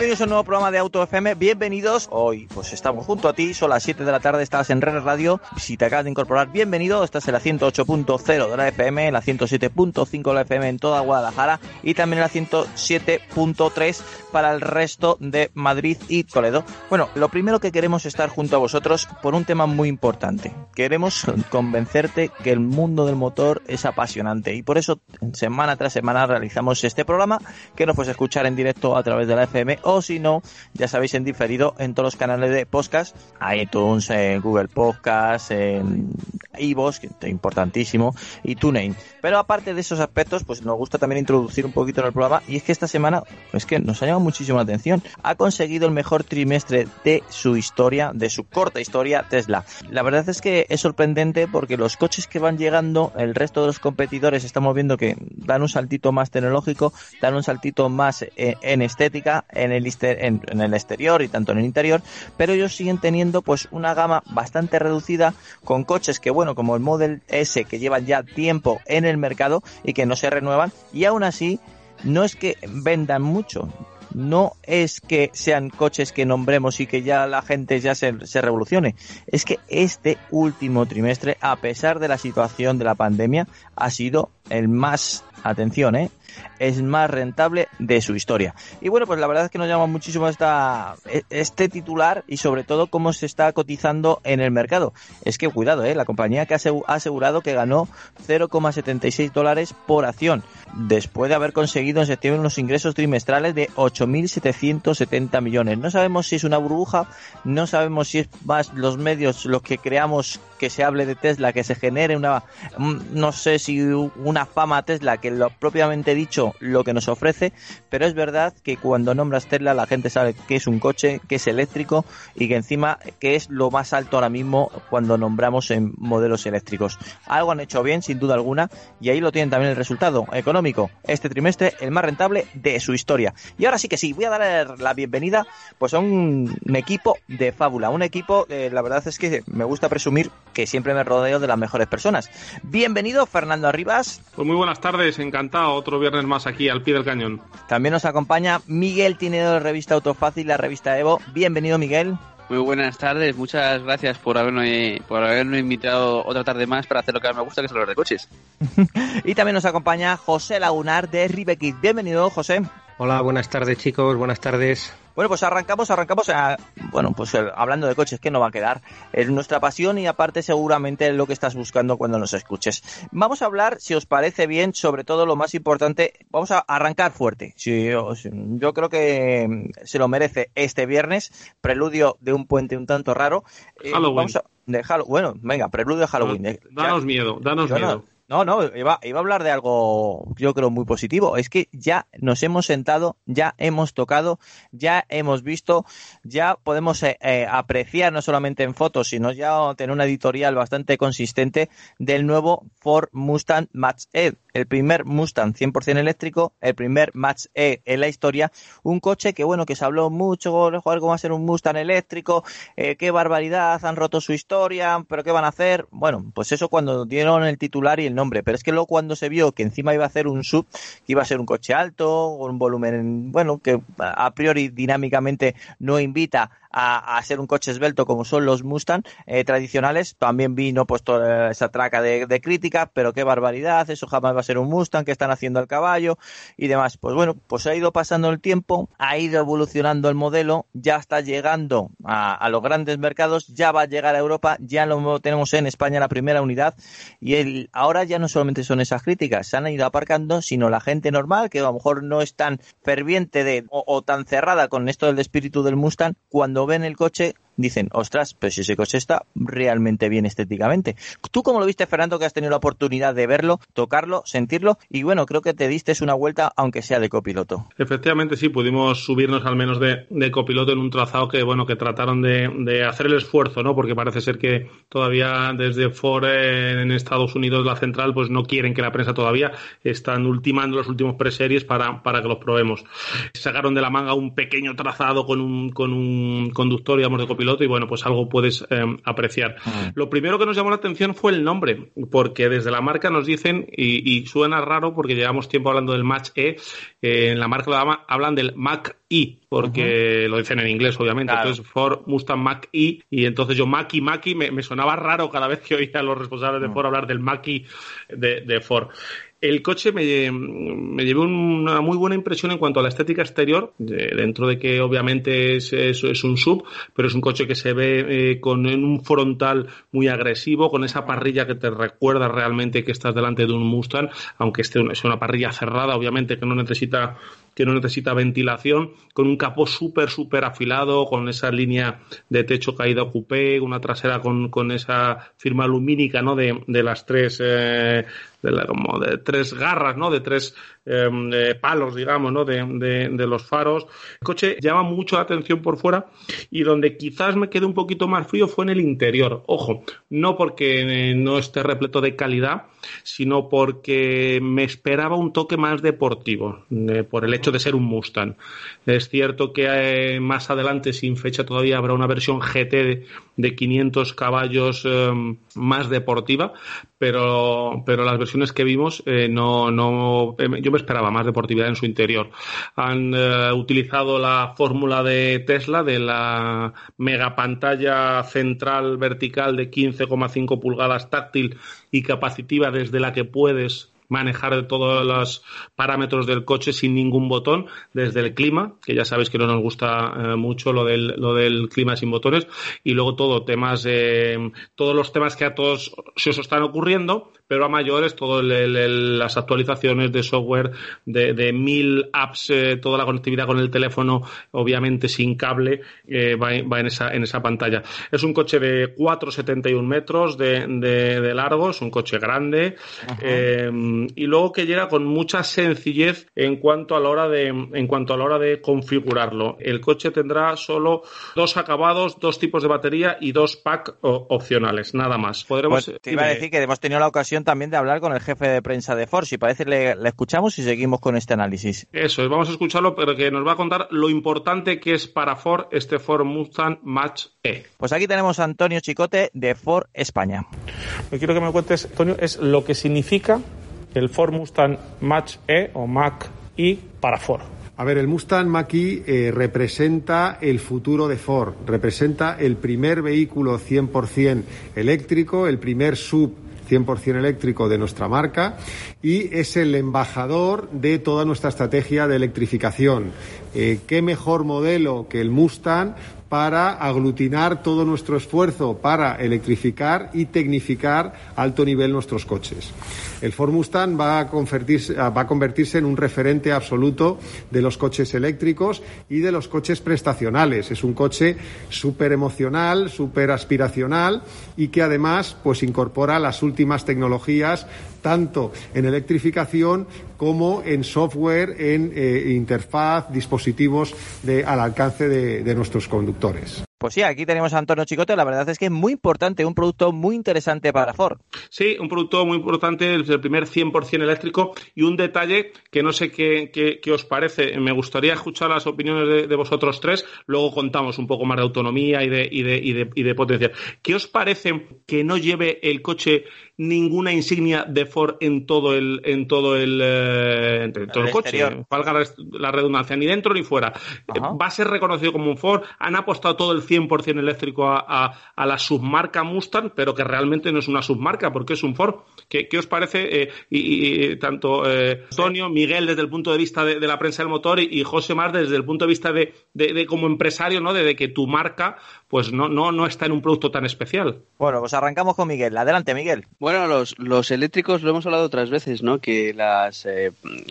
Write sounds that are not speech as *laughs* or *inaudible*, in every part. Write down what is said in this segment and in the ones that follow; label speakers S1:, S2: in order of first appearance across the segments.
S1: Bienvenidos a un nuevo programa de Auto FM. Bienvenidos. Hoy pues estamos junto a ti. Son las 7 de la tarde. Estás en Red Radio. Si te acabas de incorporar, bienvenido. Estás en la 108.0 de la FM, la 107.5 de la FM en toda Guadalajara y también en la 107.3 para el resto de Madrid y Toledo. Bueno, lo primero que queremos es estar junto a vosotros por un tema muy importante. Queremos convencerte que el mundo del motor es apasionante y por eso semana tras semana realizamos este programa que nos puedes escuchar en directo a través de la FM si no, ya sabéis en diferido en todos los canales de podcast, iTunes, en Google Podcast, en iVoox, que es importantísimo, y TuneIn. Pero aparte de esos aspectos, pues nos gusta también introducir un poquito en el programa y es que esta semana, es que nos ha llamado muchísimo la atención, ha conseguido el mejor trimestre de su historia, de su corta historia Tesla. La verdad es que es sorprendente porque los coches que van llegando, el resto de los competidores estamos viendo que dan un saltito más tecnológico, dan un saltito más eh, en estética, en el, en, el exterior y tanto en el interior, pero ellos siguen teniendo pues una gama bastante reducida con coches que bueno, como el Model S que llevan ya tiempo en el mercado y que no se renuevan y aún así no es que vendan mucho, no es que sean coches que nombremos y que ya la gente ya se, se, revolucione. Es que este último trimestre, a pesar de la situación de la pandemia, ha sido el más, atención, ¿eh? Es más rentable de su historia. Y bueno, pues la verdad es que nos llama muchísimo esta, este titular y sobre todo cómo se está cotizando en el mercado. Es que cuidado, ¿eh? la compañía que ha asegurado que ganó 0,76 dólares por acción después de haber conseguido en septiembre unos ingresos trimestrales de 8.770 millones. No sabemos si es una burbuja, no sabemos si es más los medios los que creamos que se hable de Tesla, que se genere una, no sé si una fama Tesla, que lo propiamente dicho lo que nos ofrece, pero es verdad que cuando nombras Tesla la gente sabe que es un coche, que es eléctrico y que encima que es lo más alto ahora mismo cuando nombramos en modelos eléctricos. Algo han hecho bien, sin duda alguna, y ahí lo tienen también el resultado económico. Este trimestre el más rentable de su historia. Y ahora sí que sí, voy a dar la bienvenida pues a un, equipo de fábula, un equipo, eh, la verdad es que me gusta presumir que siempre me rodeo de las mejores personas. Bienvenido, Fernando Arribas.
S2: Pues muy buenas tardes, encantado, otro viernes más aquí al pie del cañón.
S1: También nos acompaña Miguel Tinedor de Revista Autofácil, la revista Evo. Bienvenido, Miguel.
S3: Muy buenas tardes, muchas gracias por haberme, por haberme invitado otra tarde más para hacer lo que a mí me gusta, que es hablar de coches. *laughs*
S1: y también nos acompaña José Lagunar de Ribekit. Bienvenido, José.
S4: Hola, buenas tardes chicos, buenas tardes.
S1: Bueno, pues arrancamos, arrancamos, a, bueno, pues hablando de coches, que no va a quedar? Es nuestra pasión y aparte seguramente lo que estás buscando cuando nos escuches. Vamos a hablar, si os parece bien, sobre todo lo más importante, vamos a arrancar fuerte. Si, yo creo que se lo merece este viernes, preludio de un puente un tanto raro.
S2: Eh, Halloween.
S1: de bueno, venga, preludio de Halloween.
S2: Danos miedo, danos miedo.
S1: No, no, iba, a hablar de algo, yo creo, muy positivo. Es que ya nos hemos sentado, ya hemos tocado, ya hemos visto, ya podemos eh, eh, apreciar no solamente en fotos, sino ya tener una editorial bastante consistente del nuevo Ford Mustang Mach-E el primer Mustang 100% eléctrico, el primer Match E en la historia, un coche que bueno, que se habló mucho, cómo va a ser un Mustang eléctrico, eh, qué barbaridad, han roto su historia, pero qué van a hacer, bueno, pues eso cuando dieron el titular y el nombre, pero es que luego cuando se vio que encima iba a hacer un sub, que iba a ser un coche alto, un volumen, bueno, que a priori dinámicamente no invita a, ser un coche esbelto como son los Mustang eh, tradicionales. También vino pues toda esa traca de, de críticas, pero qué barbaridad, eso jamás va a ser un Mustang, que están haciendo al caballo y demás. Pues bueno, pues ha ido pasando el tiempo, ha ido evolucionando el modelo, ya está llegando a, los grandes mercados, ya va a llegar a Europa, ya lo tenemos en España la primera unidad y el, ahora ya no solamente son esas críticas, se han ido aparcando, sino la gente normal que a lo mejor no es tan ferviente de, o, o tan cerrada con esto del espíritu del Mustang, cuando ven el coche dicen, ostras, pero si coche está realmente bien estéticamente. ¿Tú cómo lo viste, Fernando, que has tenido la oportunidad de verlo, tocarlo, sentirlo? Y bueno, creo que te diste una vuelta, aunque sea de copiloto.
S2: Efectivamente, sí, pudimos subirnos al menos de, copiloto en un trazado que, bueno, que trataron de, hacer el esfuerzo, ¿no? Porque parece ser que todavía desde Ford en Estados Unidos, la central, pues no quieren que la prensa todavía están ultimando los últimos preseries para, para que los probemos. Sacaron de la manga un pequeño trazado con un, con un conductor, digamos, de copiloto y, bueno, pues algo puedes eh, apreciar. Lo primero que nos llamó la atención fue el nombre, porque desde la marca nos dicen, y, suena raro porque llevamos tiempo hablando del Match E, eh, en la marca hablan del Mac E, porque lo dicen en inglés, obviamente. Entonces, Ford Mustang Mac E, y entonces yo Mac E, Mac E, me, sonaba raro cada vez que oía a los responsables de Ford hablar del Mac E de, de Ford. El coche me, me, llevó una muy buena impresión en cuanto a la estética exterior, dentro de que obviamente es, es, un sub, pero es un coche que se ve eh, con un frontal muy agresivo, con esa parrilla que te recuerda realmente que estás delante de un Mustang, aunque esté es una parrilla cerrada, obviamente que no necesita que no necesita ventilación, con un capó súper, súper afilado, con esa línea de techo caída coupé, una trasera con, con esa firma lumínica, ¿no? De, de las tres, eh, de la, como de tres garras, ¿no? De tres em, palos, digamos, ¿no? De, de, los faros. El coche llama mucho la atención por fuera y donde quizás me quedé un poquito más frío fue en el interior. Ojo, no porque eh, no esté repleto de calidad, sino porque me esperaba un toque más deportivo, eh, por el hecho de ser un Mustang. Es cierto que eh, más adelante, sin fecha todavía, habrá una versión GT de, 500 caballos em, más deportiva, pero, pero las versiones que vimos eh, no, no, em, yo me esperaba más deportividad en su interior. Han utilizado la fórmula de Tesla de la mega pantalla central vertical de 15,5 pulgadas táctil y capacitiva desde la que puedes manejar todos los parámetros del coche sin ningún botón, desde el clima, que ya sabéis que no nos gusta eh, mucho lo del, lo del clima sin botones, y luego todo temas, eh, todos los temas que a todos se os están ocurriendo, pero a mayores, todas las actualizaciones de software de, mil apps, eh, toda la conectividad con el teléfono, obviamente sin cable, eh, va, en, esa, en esa pantalla. Es un coche de 4,71 metros de, de, largo, es un coche grande, y luego que llega con mucha sencillez en cuanto a la hora de, en cuanto a la hora de configurarlo. El coche tendrá solo dos acabados, dos tipos de batería y dos pack opcionales, nada más.
S1: Podremos, pues te iba a decir que hemos tenido la ocasión también de hablar con el jefe de prensa de Ford. Si parece, le, escuchamos y seguimos con este análisis.
S2: Eso, vamos a escucharlo, pero que nos va a contar lo importante que es para Ford este Ford Mustang Match E.
S1: Pues aquí tenemos a Antonio Chicote de Ford España.
S2: Lo que quiero que me cuentes, Antonio, es lo que significa el Ford Mustang Match E o Mac E para Ford.
S5: A ver, el Mustang Mach-E eh, representa el futuro de Ford, representa el primer vehículo 100% eléctrico, el primer sub 100% eléctrico de nuestra marca y es el embajador de toda nuestra estrategia de electrificación. Eh, ¿Qué mejor modelo que el Mustang para aglutinar todo nuestro esfuerzo para electrificar y tecnificar a alto nivel nuestros coches. El Ford Mustang va a, convertirse, va a convertirse en un referente absoluto de los coches eléctricos y de los coches prestacionales. Es un coche súper emocional, súper aspiracional y que además pues incorpora las últimas tecnologías tanto en electrificación como en software, en eh, interfaz, dispositivos de, al alcance de nuestros conductores.
S1: Pues sí, aquí tenemos a Antonio Chicote. La verdad es que es muy importante, un producto muy interesante para Ford.
S2: Sí, un producto muy importante, el primer 100% eléctrico. Y un detalle que no sé qué, qué, os parece. Me gustaría escuchar las opiniones de, vosotros tres. Luego contamos un poco más de autonomía y de, y de, y de, y de potencia. ¿Qué os parece que no lleve el coche ninguna insignia de Ford en todo el en todo el, eh, en todo el, coche, valga la redundancia, ni dentro ni fuera. Va a ser reconocido como un Ford. Han apostado todo el 100% eléctrico a, a, la submarca Mustang, pero que realmente no es una submarca porque es un Ford. ¿Qué, qué os parece? Eh, y, tanto eh, Antonio, Miguel desde el punto de vista de, la prensa del motor y, José Mar desde el punto de vista de, de, como empresario, ¿no? De, que tu marca pues no, no, no está en un producto tan especial.
S1: Bueno, pues arrancamos con Miguel. Adelante, Miguel.
S3: Bueno, los, los eléctricos lo hemos hablado otras veces, ¿no? Que las, eh,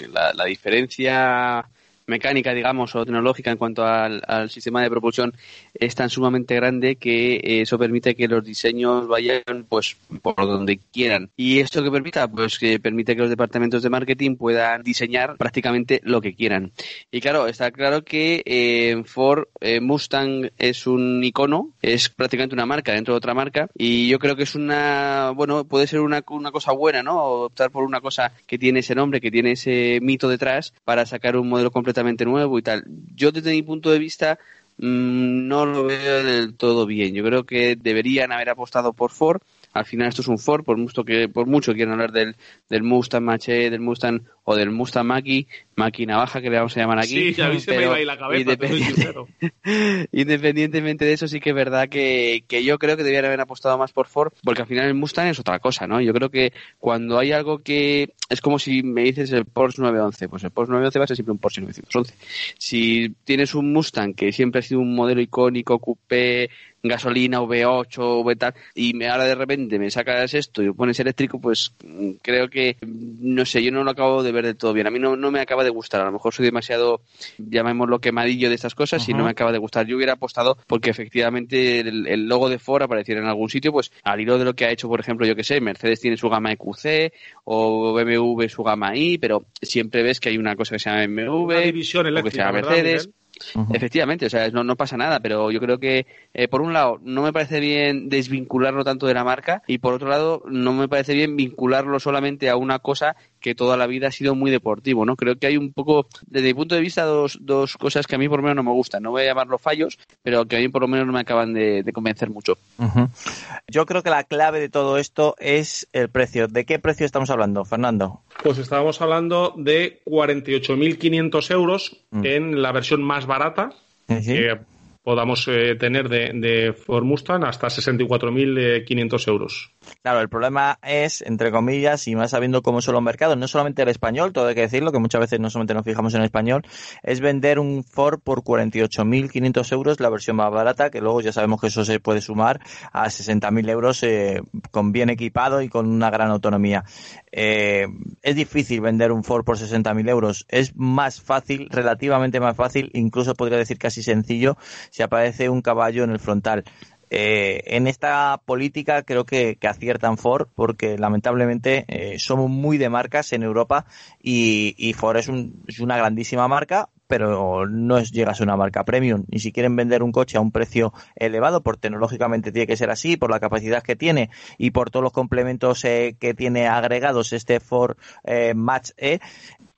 S3: la, diferencia mecánica, digamos, o tecnológica en cuanto al, sistema de propulsión es tan sumamente grande que eso permite que los diseños vayan pues por donde quieran. Y esto que permita, pues que permite que los departamentos de marketing puedan diseñar prácticamente lo que quieran. Y claro, está claro que eh, Ford eh, Mustang es un icono, es prácticamente una marca dentro de otra marca y yo creo que es una, bueno, puede ser una, una cosa buena, ¿no? Optar por una cosa que tiene ese nombre, que tiene ese mito detrás para sacar un modelo nuevo y tal. Yo desde mi punto de vista mm, no lo veo del todo bien. Yo creo que deberían haber apostado por Ford al final esto es un Ford, por mucho que por mucho quieran hablar del, del Mustang Maché, del Mustang o del Mustang Maki, Maki Navaja que le vamos a llamar aquí.
S2: Sí, ya se me iba ahí la cabeza, *laughs*
S3: independientemente de eso sí que es verdad que, que yo creo que debían haber apostado más por Ford, porque al final el Mustang es otra cosa, ¿no? Yo creo que cuando hay algo que es como si me dices el Porsche 911, pues el Porsche 911 va a ser siempre un Porsche 911. Si tienes un Mustang que siempre ha sido un modelo icónico, coupé, gasolina V8 V tal y ahora de repente me sacas esto y lo pones eléctrico pues mm, creo que no sé yo no lo acabo de ver del todo bien. A mí no, no me acaba de gustar. A lo mejor soy demasiado llamémoslo quemadillo de estas cosas y no me acaba de gustar. Yo hubiera apostado porque efectivamente el, logo de Ford apareciera en algún sitio pues al hilo de lo que ha hecho por ejemplo yo que sé Mercedes tiene su gama EQC o BMW su gama I pero siempre ves que hay una cosa que se llama BMW
S2: o
S3: que se llama Mercedes Efectivamente, o sea, no, no pasa nada, pero yo creo que, eh, por un lado, no me parece bien desvincularlo tanto de la marca y por otro lado, no me parece bien vincularlo solamente a una cosa que toda la vida ha sido muy deportivo, ¿no? Creo que hay un poco, desde mi punto de vista, dos, dos cosas que a mí por lo menos no me gustan. No voy a llamarlo fallos, pero que a mí por lo menos no me acaban de, convencer mucho.
S1: Yo creo que la clave de todo esto es el precio. ¿De qué precio estamos hablando, Fernando?
S2: Pues estábamos hablando de 48.500 euros mm. en la versión más barata, que podamos eh, tener de, de Ford Mustang hasta 64.500 euros.
S1: Claro, el problema es, entre comillas, y más sabiendo cómo son los mercados, no solamente el español, todo hay que decirlo, que muchas veces no solamente nos fijamos en español, es vender un Ford por 48.500 euros, la versión más barata, que luego ya sabemos que eso se puede sumar a 60.000 euros eh, con bien equipado y con una gran autonomía. Eh, es difícil vender un Ford por 60.000 euros. Es más fácil, relativamente más fácil, incluso podría decir casi sencillo, si aparece un caballo en el frontal. Eh, en esta política creo que, aciertan Ford porque lamentablemente eh, somos muy de marcas en Europa y, Ford es, una grandísima marca pero no es, llega a ser una marca premium. Y si quieren vender un coche a un precio elevado, por tecnológicamente tiene que ser así, por la capacidad que tiene y por todos los complementos eh, que tiene agregados este Ford Match E,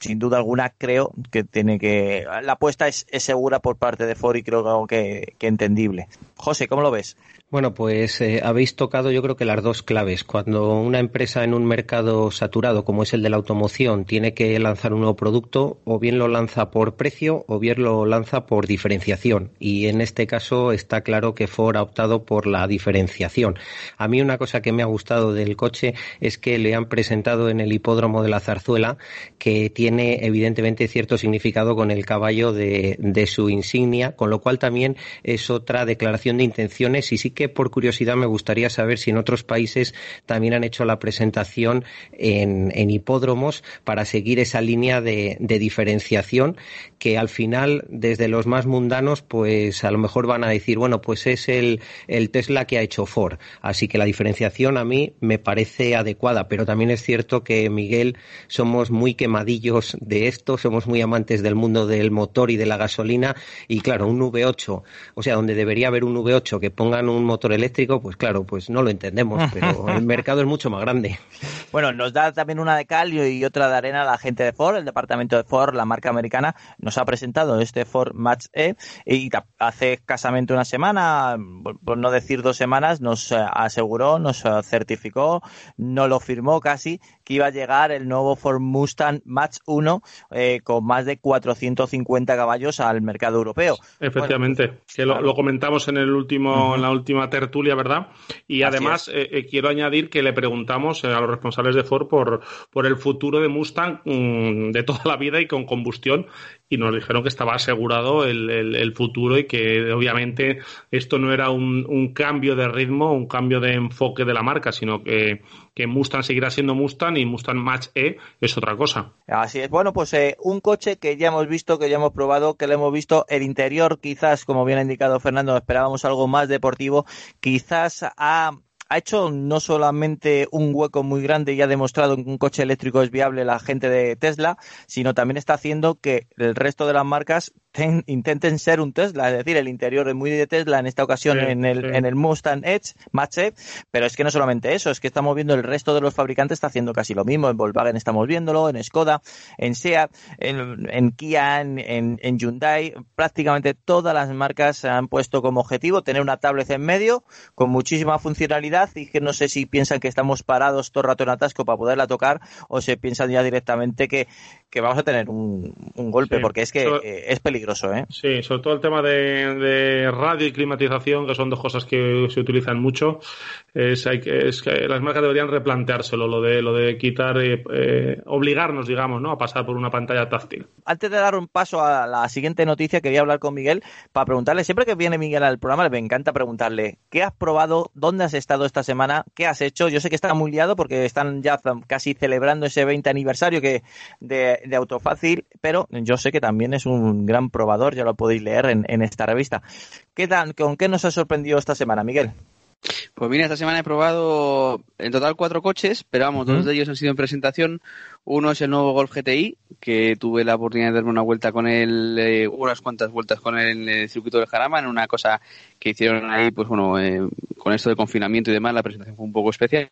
S1: sin duda alguna creo que tiene que la apuesta es, segura por parte de Ford y creo que, que entendible. José, ¿cómo lo ves?
S4: Bueno, pues eh, habéis tocado yo creo que las dos claves. Cuando una empresa en un mercado saturado como es el de la automoción tiene que lanzar un nuevo producto, o bien lo lanza por precio o bien lo lanza por diferenciación. Y en este caso está claro que Ford ha optado por la diferenciación. A mí una cosa que me ha gustado del coche es que le han presentado en el hipódromo de la Zarzuela que tiene evidentemente cierto significado con el caballo de, de su insignia, con lo cual también es otra declaración de intenciones. Y sí que por curiosidad me gustaría saber si en otros países también han hecho la presentación en, hipódromos para seguir esa línea de, diferenciación que al final desde los más mundanos pues a lo mejor van a decir bueno pues es el, el Tesla que ha hecho Ford así que la diferenciación a mí me parece adecuada pero también es cierto que Miguel somos muy quemadillos de esto somos muy amantes del mundo del motor y de la gasolina y claro un V8 o sea donde debería haber un V8 que pongan un motor eléctrico, pues claro, pues no lo entendemos, pero *laughs* el mercado es mucho más grande.
S1: Bueno, nos da también una de cal y otra de arena la gente de Ford, el departamento de Ford, la marca americana, nos ha presentado este Ford Match E y hace escasamente una semana, por no decir dos semanas, nos eh, aseguró, nos eh, certificó, no lo firmó casi, que iba a llegar el nuevo Ford Mustang Match 1 eh, con más de 450 caballos al mercado europeo.
S2: Efectivamente, que lo, comentamos en el último, en la última tertulia, ¿verdad? Y además quiero añadir que le preguntamos a los responsables responsables de Ford por, por el futuro de Mustang mm, de toda la vida y con combustión y nos dijeron que estaba asegurado el, el, futuro y que obviamente esto no era un, un, cambio de ritmo, un cambio de enfoque de la marca, sino que, que Mustang seguirá siendo Mustang y Mustang Match E es otra cosa.
S1: Así es. Bueno, pues eh, un coche que ya hemos visto, que ya hemos probado, que lo hemos visto, el interior quizás, como bien ha indicado Fernando, esperábamos algo más deportivo, quizás ha ha hecho no solamente un hueco muy grande y ha demostrado que un coche eléctrico es viable la gente de Tesla, sino también está haciendo que el resto de las marcas intenten ser un Tesla, es decir, el interior es muy de Tesla en esta ocasión en, el, en el Mustang Edge, Match pero es que no solamente eso, es que estamos viendo el resto de los fabricantes está haciendo casi lo mismo, en Volkswagen estamos viéndolo, en Skoda, en SEAT, en, Kia, en, en, Hyundai, prácticamente todas las marcas han puesto como objetivo tener una tablet en medio con muchísima funcionalidad y que no sé si piensan que estamos parados todo el rato en atasco para poderla tocar o se piensan ya directamente que, que vamos a tener un, un golpe, porque es que eh, es peligroso, ¿eh?
S2: Sí, sobre todo el tema de, radio y climatización, que son dos cosas que se utilizan mucho. Es, hay que, es que las marcas deberían replanteárselo, lo de, lo de quitar, eh, eh, obligarnos, digamos, ¿no? a pasar por una pantalla táctil.
S1: Antes de dar un paso a la siguiente noticia, quería hablar con Miguel para preguntarle, siempre que viene Miguel al programa, me encanta preguntarle, ¿qué has probado? ¿Dónde has estado esta semana? ¿Qué has hecho? Yo sé que está muy liado porque están ya casi celebrando ese 20 aniversario que de de Autofácil, pero yo sé que también es un gran probador, ya lo podéis leer en, esta revista. ¿Qué ¿Con qué nos ha sorprendido esta semana, Miguel?
S3: Pues mira, esta semana he probado en total cuatro coches, pero vamos, dos de ellos han sido en presentación. Uno es el nuevo Golf GTI, que tuve la oportunidad de darme una vuelta con él, eh, unas cuantas vueltas con él en el circuito del Jarama, en una cosa que hicieron ahí, pues bueno, eh, con esto de confinamiento y demás, la presentación fue un poco especial.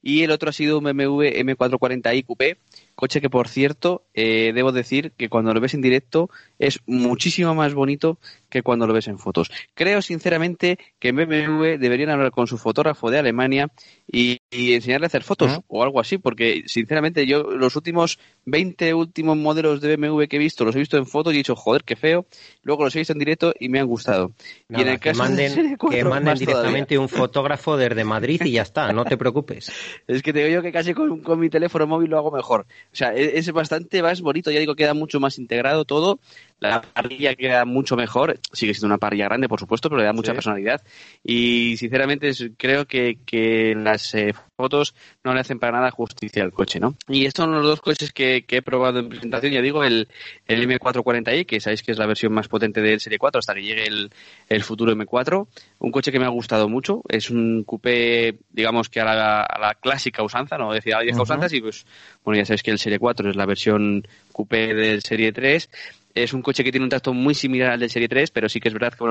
S3: Y el otro ha sido un BMW M440i Coupé, Coche que, por cierto, eh, debo decir que cuando lo ves en directo es muchísimo más bonito que cuando lo ves en fotos. Creo, sinceramente, que en BMW deberían hablar con su fotógrafo de Alemania y, enseñarle a hacer fotos o algo así, porque, sinceramente, yo los últimos 20 últimos modelos de BMW que he visto, los he visto en fotos y he dicho, joder, qué feo. Luego los he visto en directo y me han gustado. y en el
S4: que manden, que manden directamente un fotógrafo desde Madrid y ya está, no te preocupes. *laughs*
S3: es que te digo yo que casi con, con mi teléfono móvil lo hago mejor. O sea, e-, es, bastante más bonito, ya digo, queda mucho más integrado todo. La parrilla queda mucho mejor. Sigue siendo una parrilla grande, por supuesto, pero le da mucha personalidad. Y sinceramente creo que, que las eh, fotos no le hacen para nada justicia al coche, ¿no? Y estos son los dos coches que, he probado en presentación. Ya digo, el, el M440i, que sabéis que es la versión más potente del Serie 4 hasta que llegue el, el futuro M4. Un coche que me ha gustado mucho. Es un coupé, digamos que a la, a la clásica usanza, no decía a la vieja usanza, y pues, bueno, ya sabéis que el Serie 4 es la versión coupé del Serie 3 es un coche que tiene un tacto muy similar al del Serie 3, pero sí que es verdad que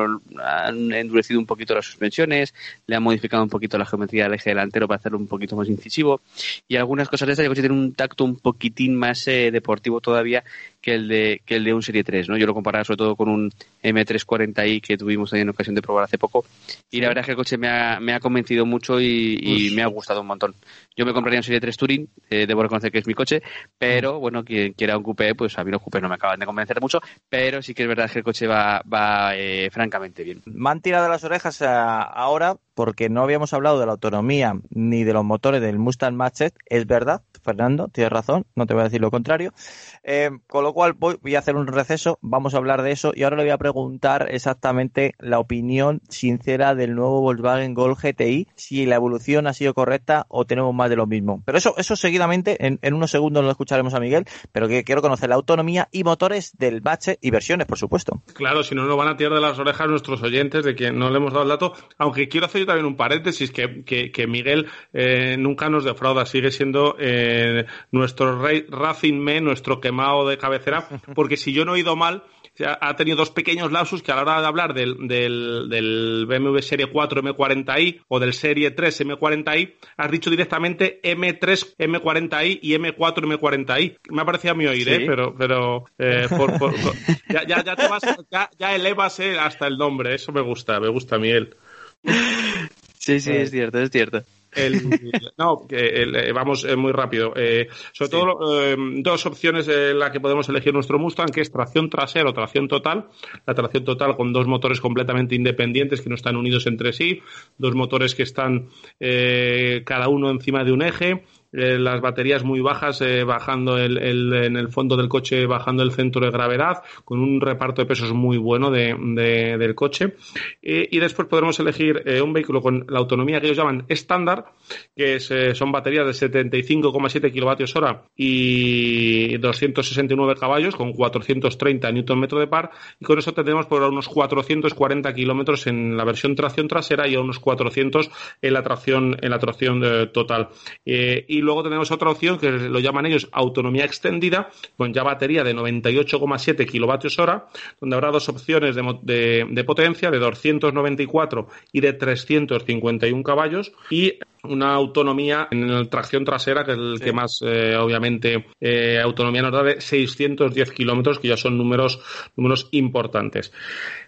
S3: han endurecido un poquito las suspensiones, le han modificado un poquito la geometría del eje delantero para hacerlo un poquito más incisivo y algunas cosas de estas. El coche tiene un tacto un poquitín más eh, deportivo todavía que el de que el de un Serie 3, ¿no? Yo lo comparaba sobre todo con un M340i que tuvimos también en ocasión de probar hace poco y la verdad es que el coche me ha, me ha convencido mucho y, me ha gustado un montón. Yo me compraría un Serie 3 Touring, eh, debo reconocer que es mi coche, pero bueno, quien quiera un coupé, pues a mí los coupés no me acaban de convencer mucho, pero sí que es verdad que el coche va, va eh, francamente bien.
S1: Me han tirado las orejas eh, ahora porque no habíamos hablado de la autonomía ni de los motores del Mustang mach Es verdad, Fernando, tienes razón, no te voy a decir lo contrario. Eh, con lo cual voy, a hacer un receso, vamos a hablar de eso y ahora le voy a preguntar exactamente la opinión sincera del nuevo Volkswagen Gol GTI, si la evolución ha sido correcta o tenemos más de lo mismo. Pero eso, eso seguidamente, en, unos segundos lo escucharemos a Miguel, pero que quiero conocer la autonomía y motores del bache y versiones, por supuesto.
S2: Claro, si no nos van a tirar de las orejas nuestros oyentes de que no le hemos dado el dato, aunque quiero hacer también un paréntesis, que, que, Miguel eh, nunca nos defrauda, sigue siendo eh, nuestro rey Racing Me, nuestro quemado de porque si yo no he ido mal, ha tenido dos pequeños lapsus que a la hora de hablar del, del, del BMW Serie 4 M40i o del Serie 3 M40i, has dicho directamente M3 M40i y M4 M40i. Me ha parecido a mí oír, ¿eh? pero, pero eh, ya, ya, ya, te vas, ya, ya elevas eh, hasta el nombre, eso me gusta, me gusta, Miguel.
S3: Sí, sí, es cierto, es cierto.
S2: No, eh, vamos eh, muy rápido. Eh, sobre todo dos opciones en las que podemos elegir nuestro Mustang, que es tracción trasera o tracción total. La tracción total con dos motores completamente independientes que no están unidos entre sí, dos motores que están cada uno encima de un eje eh, las baterías muy bajas, eh, bajando el, en el fondo del coche, bajando el centro de gravedad, con un reparto de pesos muy bueno de, del coche. y después podremos elegir un vehículo con la autonomía que ellos llaman estándar, que son baterías de 75,7 kilovatios hora y 269 caballos con 430 Nm de par y con eso tendremos por unos 440 kilómetros en la versión tracción trasera y a unos 400 en la tracción en la tracción eh, total eh, y luego tenemos otra opción que lo llaman ellos autonomía extendida con ya batería de 98,7 kilovatios hora donde habrá dos opciones de, de potencia de 294 y de 351 caballos y una autonomía en la tracción trasera, que es el que más, eh, obviamente, eh, autonomía nos da de 610 kilómetros, que ya son números, números importantes.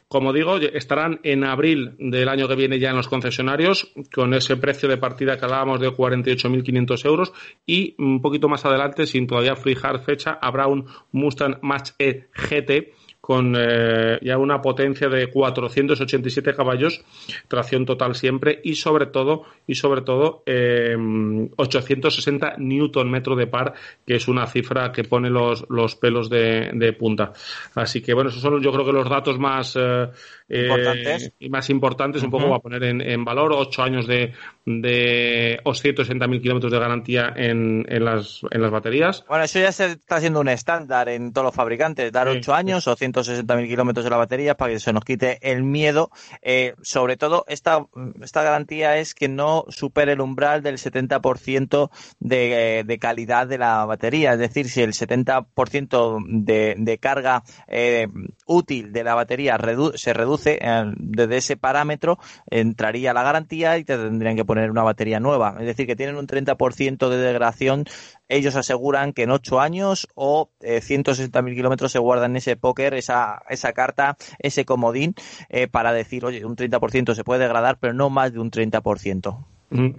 S2: Como digo, estarán en abril del año que viene ya en los concesionarios con ese precio de partida que hablábamos de 48.500 euros y un poquito más adelante, sin todavía fijar fecha, habrá un Mustang Mach-E GT con eh, ya una potencia de 487 caballos, tracción total siempre y sobre todo y sobre todo 860 eh, newton metro de par, que es una cifra que pone los, los pelos de, punta. Así que bueno, esos son yo creo que los datos más eh,
S1: importantes.
S2: y más importantes, un poco va a poner en, valor, ocho años de, de 160.000 kilómetros de garantía en, en, las, en las baterías.
S1: Bueno, eso ya se está haciendo un estándar en todos los fabricantes, dar ocho años o 160.000 kilómetros de la batería para que se nos quite el miedo. Eh, sobre todo, esta, esta garantía es que no supere el umbral del 70% de, de calidad de la batería. Es decir, si el 70% de, de carga eh, útil de la batería se reduce eh, desde ese parámetro, entraría la garantía y te tendrían que poner una batería nueva. Es decir, que tienen un 30% de degradación ellos aseguran que en ocho años o eh, 160.000 kilómetros se guardan ese póker, esa, esa carta, ese comodín, eh, para decir, oye, un 30% se puede degradar, pero no más de un 30%.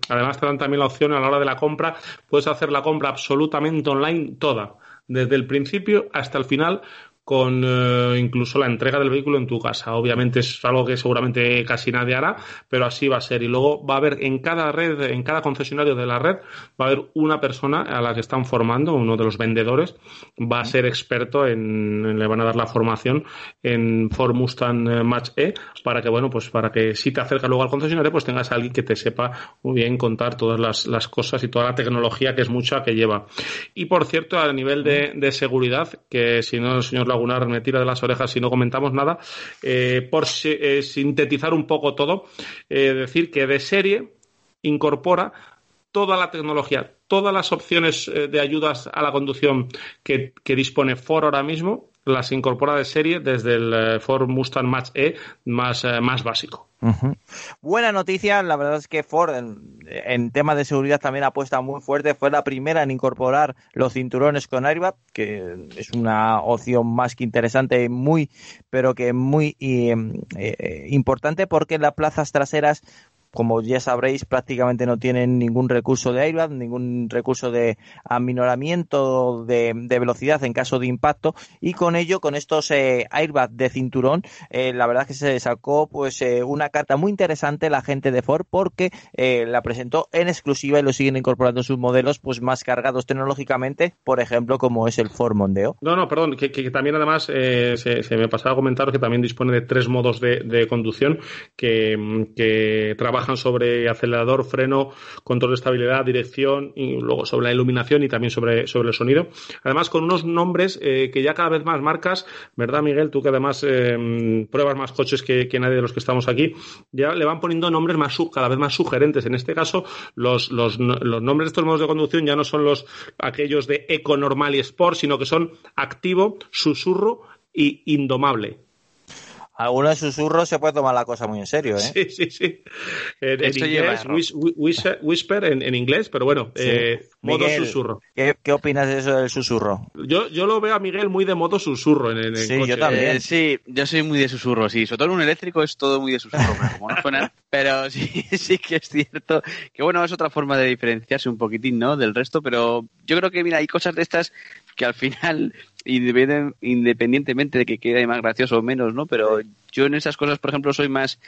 S2: Además te dan también la opción a la hora de la compra, puedes hacer la compra absolutamente online toda, desde el principio hasta el final, con eh, incluso la entrega del vehículo en tu casa. Obviamente es algo que seguramente casi nadie hará, pero así va a ser. Y luego va a haber en cada red, en cada concesionario de la red, va a haber una persona a la que están formando, uno de los vendedores, va a ser experto en, le van a dar la formación en Ford Mustang eh, Match E, para que, bueno, pues para que si te acercas luego al concesionario, pues tengas a alguien que te sepa muy bien contar todas las, las cosas y toda la tecnología que es mucha que lleva. Y por cierto, a nivel de, de seguridad, que si no, el señor Lagunar me tira de las orejas si no comentamos nada, eh, por eh, sintetizar un poco todo, eh, decir que de serie incorpora toda la tecnología, todas las opciones de ayudas a la conducción que, dispone Ford ahora mismo, las incorpora de serie desde el Ford Mustang Match E más, más básico.
S1: Buena noticia, la verdad es que Ford en, en tema de seguridad también apuesta muy fuerte, fue la primera en incorporar los cinturones con airbag, que es una opción más que interesante, muy, pero que muy eh, eh, importante porque las plazas traseras como ya sabréis, prácticamente no tienen ningún recurso de airbag, ningún recurso de aminoramiento de, velocidad en caso de impacto y con ello, con estos eh, airbags de cinturón, eh, la verdad es que se sacó pues eh, una carta muy interesante la gente de Ford porque eh, la presentó en exclusiva y lo siguen incorporando sus modelos pues más cargados tecnológicamente, por ejemplo, como es el Ford Mondeo.
S2: No, no, perdón, que, también además se, se, me pasaba a comentar que también dispone de tres modos de, de conducción que, que trabajan trabajan sobre acelerador, freno, control de estabilidad, dirección y luego sobre la iluminación y también sobre, sobre el sonido. Además, con unos nombres eh, que ya cada vez más marcas, ¿verdad, Miguel? Tú que además eh, pruebas más coches que, nadie de los que estamos aquí, ya le van poniendo nombres más cada vez más sugerentes. En este caso, los, los, los nombres de estos modos de conducción ya no son los aquellos de eco, normal y sport, sino que son activo, susurro y indomable
S1: algunos de susurros se puede tomar la cosa muy en serio, ¿eh?
S2: Sí, sí, sí. En, inglés, whisper, en, inglés, pero bueno, eh, modo susurro.
S1: ¿qué, ¿qué, opinas de eso del susurro?
S2: Yo, yo lo veo a Miguel muy de modo susurro en, el
S1: Sí, yo también.
S3: Eh, sí, yo soy muy de susurro, sí. Sobre todo en un eléctrico es todo muy de susurro, como no suena, *laughs* pero sí, sí que es cierto que, bueno, es otra forma de diferenciarse un poquitín, ¿no?, del resto, pero yo creo que, mira, hay cosas de estas que al final independientemente de que quede más gracioso o menos, ¿no? Pero yo en esas cosas, por ejemplo, soy más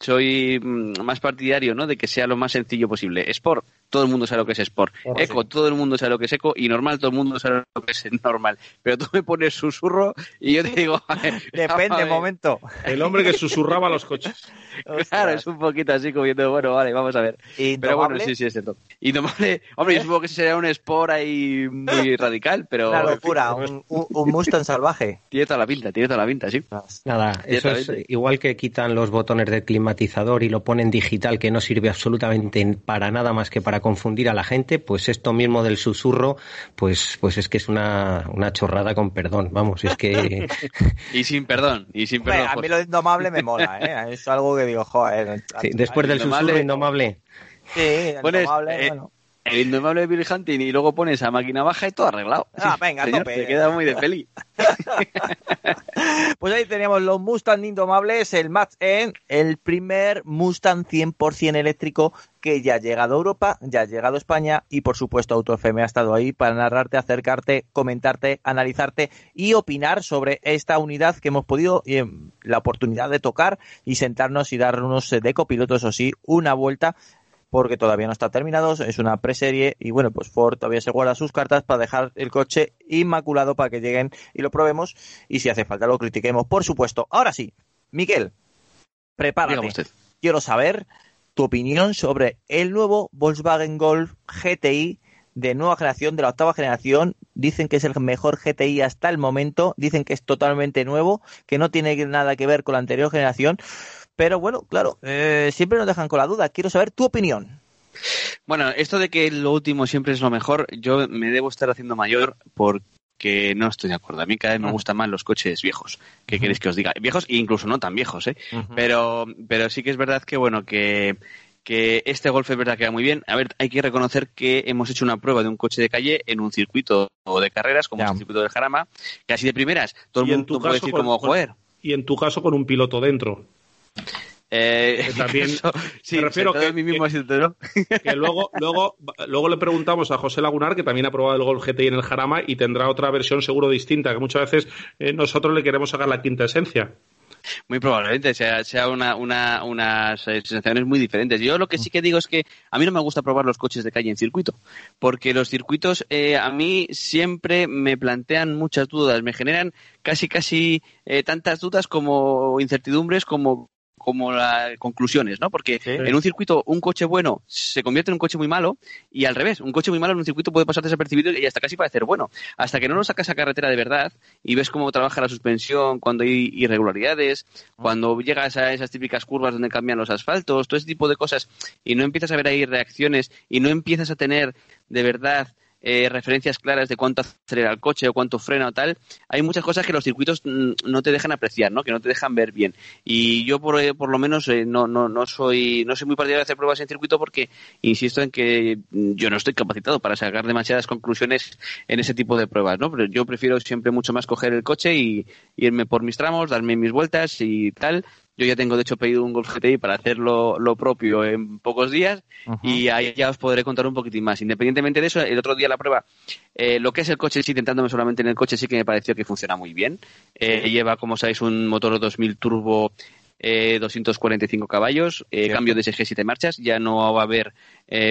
S3: soy mm, más partidario, ¿no? De que sea lo más sencillo posible. Sport, todo el mundo sabe lo que es Sport. Eco, todo el mundo sabe lo que es Eco. Y normal, todo el mundo sabe lo que es normal. Pero tú me pones susurro y yo te digo... *laughs*
S1: Depende, momento.
S2: El hombre que susurraba los coches. *laughs*
S3: Claro, es un poquito así como viendo, bueno, vale, vamos a ver. Pero bueno, sí, sí, es cierto. Indomable, hombre, yo supongo que sería un Sport ahí muy *laughs* radical, pero...
S1: Una locura, un, un Mustang salvaje.
S3: Tiene toda la pinta, tiene toda la pinta, sí.
S4: Nada, eso es igual que quitan los botones del climatizador y lo ponen digital que no sirve absolutamente para nada más que para confundir a la gente, pues esto mismo del susurro, pues, pues es que es una, una chorrada con perdón, vamos, es que... *laughs*
S3: y sin perdón, y sin perdón.
S1: a mí lo indomable me mola, ¿eh? Es algo que digo, joder.
S4: después del susurro indomable.
S1: Sí, el indomable,
S3: eh, bueno el indomable de Billy Hunting y luego pones a máquina baja y todo arreglado.
S1: Ah, venga,
S3: Te queda muy de peli. *laughs*
S1: pues ahí teníamos los Mustang indomables, el Max N, el primer Mustang 100% eléctrico que ya ha llegado a Europa, ya ha llegado a España y por supuesto Auto FM ha estado ahí para narrarte, acercarte, comentarte, analizarte y opinar sobre esta unidad que hemos podido eh, la oportunidad de tocar y sentarnos y darnos de copilotos o sí una vuelta porque todavía no está terminado, es una preserie y bueno, pues Ford todavía se guarda sus cartas para dejar el coche inmaculado para que lleguen y lo probemos y si hace falta lo critiquemos, por supuesto. Ahora sí, Miguel, prepárate. Quiero saber tu opinión sobre el nuevo Volkswagen Golf GTI de nueva generación, de la octava generación. Dicen que es el mejor GTI hasta el momento. Dicen que es totalmente nuevo, que no tiene nada que ver con la anterior generación. Pero bueno, claro, eh, siempre nos dejan con la duda. Quiero saber tu opinión.
S3: Bueno, esto de que lo último siempre es lo mejor, yo me debo estar haciendo mayor porque no estoy de acuerdo. A mí cada vez me gustan más los coches viejos. ¿Qué queréis que os diga? Viejos e incluso no tan viejos, ¿eh? pero, pero sí que es verdad que, bueno, que, que este Golf es verdad que va muy bien. A ver, hay que reconocer que hemos hecho una prueba de un coche de calle en un circuito de carreras, como es el circuito del Jarama, así de primeras todo el mundo puede decir como, joder.
S2: Y en tu caso con un piloto dentro.
S3: Eh,
S2: también *laughs* me refiero que,
S3: mí mismo *laughs*
S2: que, luego, luego, luego le preguntamos a José Lagunar, que también ha probado el Golf GTI en el Jarama y tendrá otra versión seguro distinta, que muchas veces eh, nosotros le queremos sacar la quinta esencia.
S3: Muy probablemente sea, sea una, una, unas sensaciones muy diferentes. Yo lo que sí que digo es que a mí no me gusta probar los coches de calle en circuito, porque los circuitos eh, a mí siempre me plantean muchas dudas, me generan casi casi eh, tantas dudas como incertidumbres como como las conclusiones, ¿no? Porque en un circuito un coche bueno se convierte en un coche muy malo y al revés, un coche muy malo en un circuito puede pasar desapercibido y hasta casi parecer bueno. Hasta que no lo sacas a carretera de verdad y ves cómo trabaja la suspensión, cuando hay irregularidades, ah. cuando llegas a esas típicas curvas donde cambian los asfaltos, todo ese tipo de cosas y no empiezas a ver ahí reacciones y no empiezas a tener de verdad eh, referencias claras de cuánto acelera el coche o cuánto frena o tal, hay muchas cosas que los circuitos mm, no te dejan apreciar, ¿no? Que no te dejan ver bien. Y yo por, eh, por lo menos eh, no, no, no soy no soy muy partidario de hacer pruebas en circuito porque insisto en que mm, yo no estoy capacitado para sacar demasiadas conclusiones en ese tipo de pruebas, ¿no? Pero yo prefiero siempre mucho más coger el coche y irme por mis tramos, darme mis vueltas y tal, yo ya tengo, de hecho, pedido un Golf GTI para hacerlo lo propio en pocos días y ahí ya os podré contar un poquitín más. Independientemente de eso, el otro día la prueba, eh, lo que es el coche, sí, intentándome solamente en el coche, sí que me pareció que funciona muy bien. Eh, lleva, como sabéis, un motor 2000 turbo 245 eh, caballos, cambio de SG 7 marchas, ya no va a haber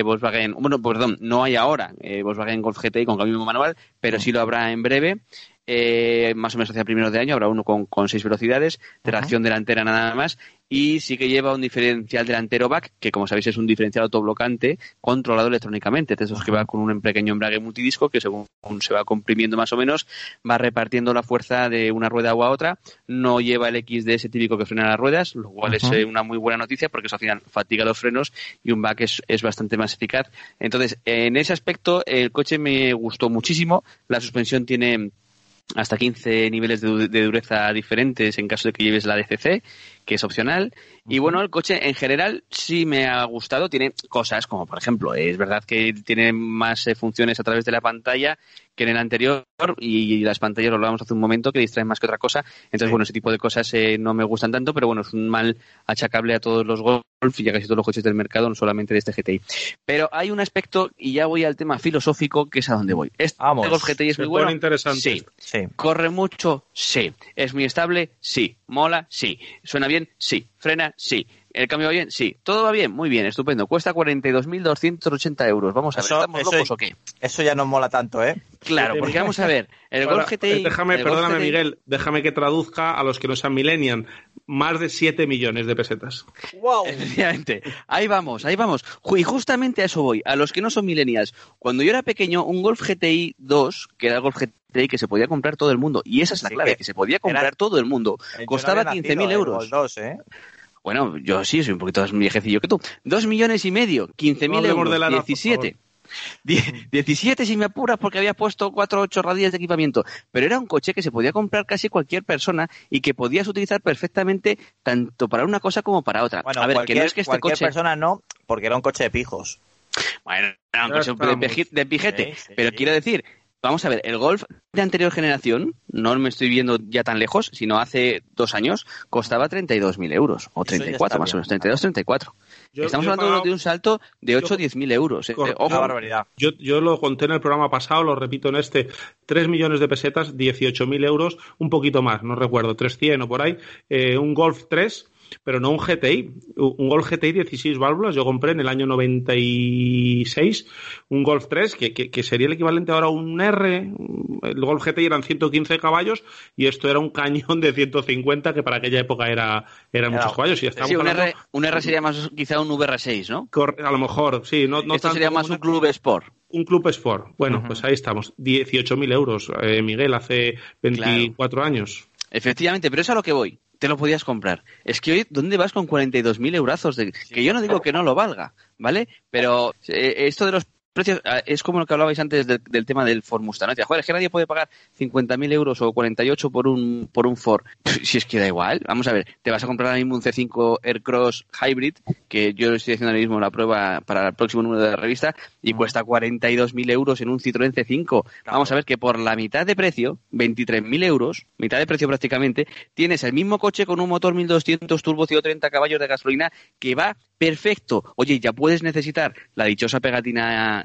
S3: Volkswagen, bueno, perdón, no hay ahora Volkswagen Golf GTI con cambio manual, pero sí lo habrá en breve eh, más o menos hacia primeros de año, habrá uno con, con seis velocidades, tracción delantera nada más, y sí que lleva un diferencial delantero back, que como sabéis es un diferencial autoblocante controlado electrónicamente, de esos que va con un pequeño embrague multidisco que según se va comprimiendo más o menos, va repartiendo la fuerza de una rueda a otra, no lleva el XDS típico que frena las ruedas, lo cual es eh, una muy buena noticia porque eso al final fatiga los frenos y un back es, es bastante más eficaz. Entonces, en ese aspecto el coche me gustó muchísimo, la suspensión tiene hasta 15 niveles de, dureza diferentes en caso de que lleves la DCC, que es opcional. Y bueno, el coche en general sí me ha gustado. Tiene cosas como, por ejemplo, es verdad que tiene más eh, funciones a través de la pantalla que en el anterior y las pantallas lo hablábamos hace un momento que distraen más que otra cosa. Entonces, bueno, ese tipo de cosas eh, no me gustan tanto, pero bueno, es un mal achacable a todos los Golf y a casi todos los coches del mercado, no solamente de este GTI. Pero hay un aspecto, y ya voy al tema filosófico, que es a donde voy. ¿Este
S2: Vamos,
S3: Golf GTI es muy bueno?
S2: interesante.
S3: Sí. sí. ¿Corre mucho? Sí. ¿Es muy estable? Sí. ¿Mola? Sí. ¿Suena bien? Sí. ¿Frena? Sí ¿El cambio va bien? Sí. ¿Todo va bien? Muy bien, estupendo. Cuesta 42.280 euros. Vamos a ver,
S1: Eso-
S3: ¿estamos
S1: eso-
S3: locos o qué?
S1: Eso ya no mola tanto, ¿eh?
S3: Claro, porque vamos a ver, el
S2: Ahora,
S3: Golf GTI...
S2: Déjame,
S3: el Golf
S2: perdóname,
S3: GTI
S2: Miguel, déjame que traduzca a los que no sean millennial. Más de 7 millones de pesetas.
S1: ¡Wow!
S3: Efectivamente, ahí vamos, ahí vamos. Y justamente a eso voy, a los que no son millennials. Cuando yo era pequeño, un Golf GTI 2, que era el Golf GTI que se podía comprar todo el mundo, y esa es la
S1: Sí,
S3: clave,
S1: que
S3: que se podía comprar
S1: era-
S3: todo el mundo,
S1: no
S3: costaba
S1: había
S3: 15.000
S1: nacido,
S3: euros.
S1: el Gol 2, ¿eh?
S3: Bueno, yo sí, soy un poquito más viejecillo que tú. Dos millones y medio, 15.000
S2: No hablemos
S3: euros,
S2: de la edad, por
S3: 17. Die- 17 si me apuras porque había puesto 4 o 8 radias de equipamiento. Pero era un coche que se podía comprar casi cualquier persona y que podías utilizar perfectamente tanto para una cosa como para otra.
S1: Bueno,
S3: a ver, que no es que este
S1: cualquier
S3: coche...
S1: persona no, porque era un coche de pijos.
S3: Bueno, era un coche de, pijete.
S1: Sí, sí.
S3: Pero quiero decir, vamos a ver, el Golf de anterior generación, no me estoy viendo ya tan lejos, sino hace dos años, costaba 32.000 euros. O
S1: Eso ya
S3: 34
S1: está
S3: más o menos, 32, 34.
S2: Yo-
S3: Estamos
S2: yo
S3: hablando
S2: pagado-
S3: de un salto de 8 o 10.000 euros. eh.
S2: Correcto.
S3: Ojo,
S1: Una barbaridad.
S2: Yo, yo lo conté en el programa pasado, lo repito en este, 3 millones de pesetas, 18.000 euros, un poquito más, no recuerdo, 300 o por ahí, eh, un Golf 3, pero no un GTI, un Golf GTI 16 válvulas, yo compré en el año 96 un Golf 3, que, que- que sería el equivalente ahora a un R, el Golf GTI eran 115 caballos y esto era un cañón de 150, que para aquella época era, eran
S1: Era-
S2: muchos caballos. Y
S3: Sí, un
S2: hablando-
S3: R, un R sería más quizá un VR6, ¿no?
S2: cor- a lo mejor, sí, no, no
S3: Esto sería más un club sport.
S2: un club Sport. Bueno, pues ahí estamos. 18.000 euros, eh, Miguel, hace 24 años.
S3: Efectivamente, pero eso a lo que voy. Te lo podías comprar. Es que hoy, ¿dónde vas con 42.000 eurazos? De... Que yo no digo que no lo valga, ¿vale? Pero eh, esto de los precios ah, es como lo que hablabais antes del, del tema del Ford Mustang. ¿no? Decía, Joder, es que nadie puede pagar 50.000 euros o 48 por un, por un Ford. Si es que da igual. Vamos a ver, te vas a comprar ahora mismo un C5 Aircross Hybrid, que yo estoy haciendo ahora mismo la prueba para el próximo número de la revista, y cuesta 42.000 euros en un Citroën C5. Vamos a ver que por la mitad de precio, 23.000 euros, mitad de precio prácticamente, tienes el mismo coche con un motor 1200 turbo 130 caballos de gasolina que va perfecto. Oye, ya puedes necesitar la dichosa pegatina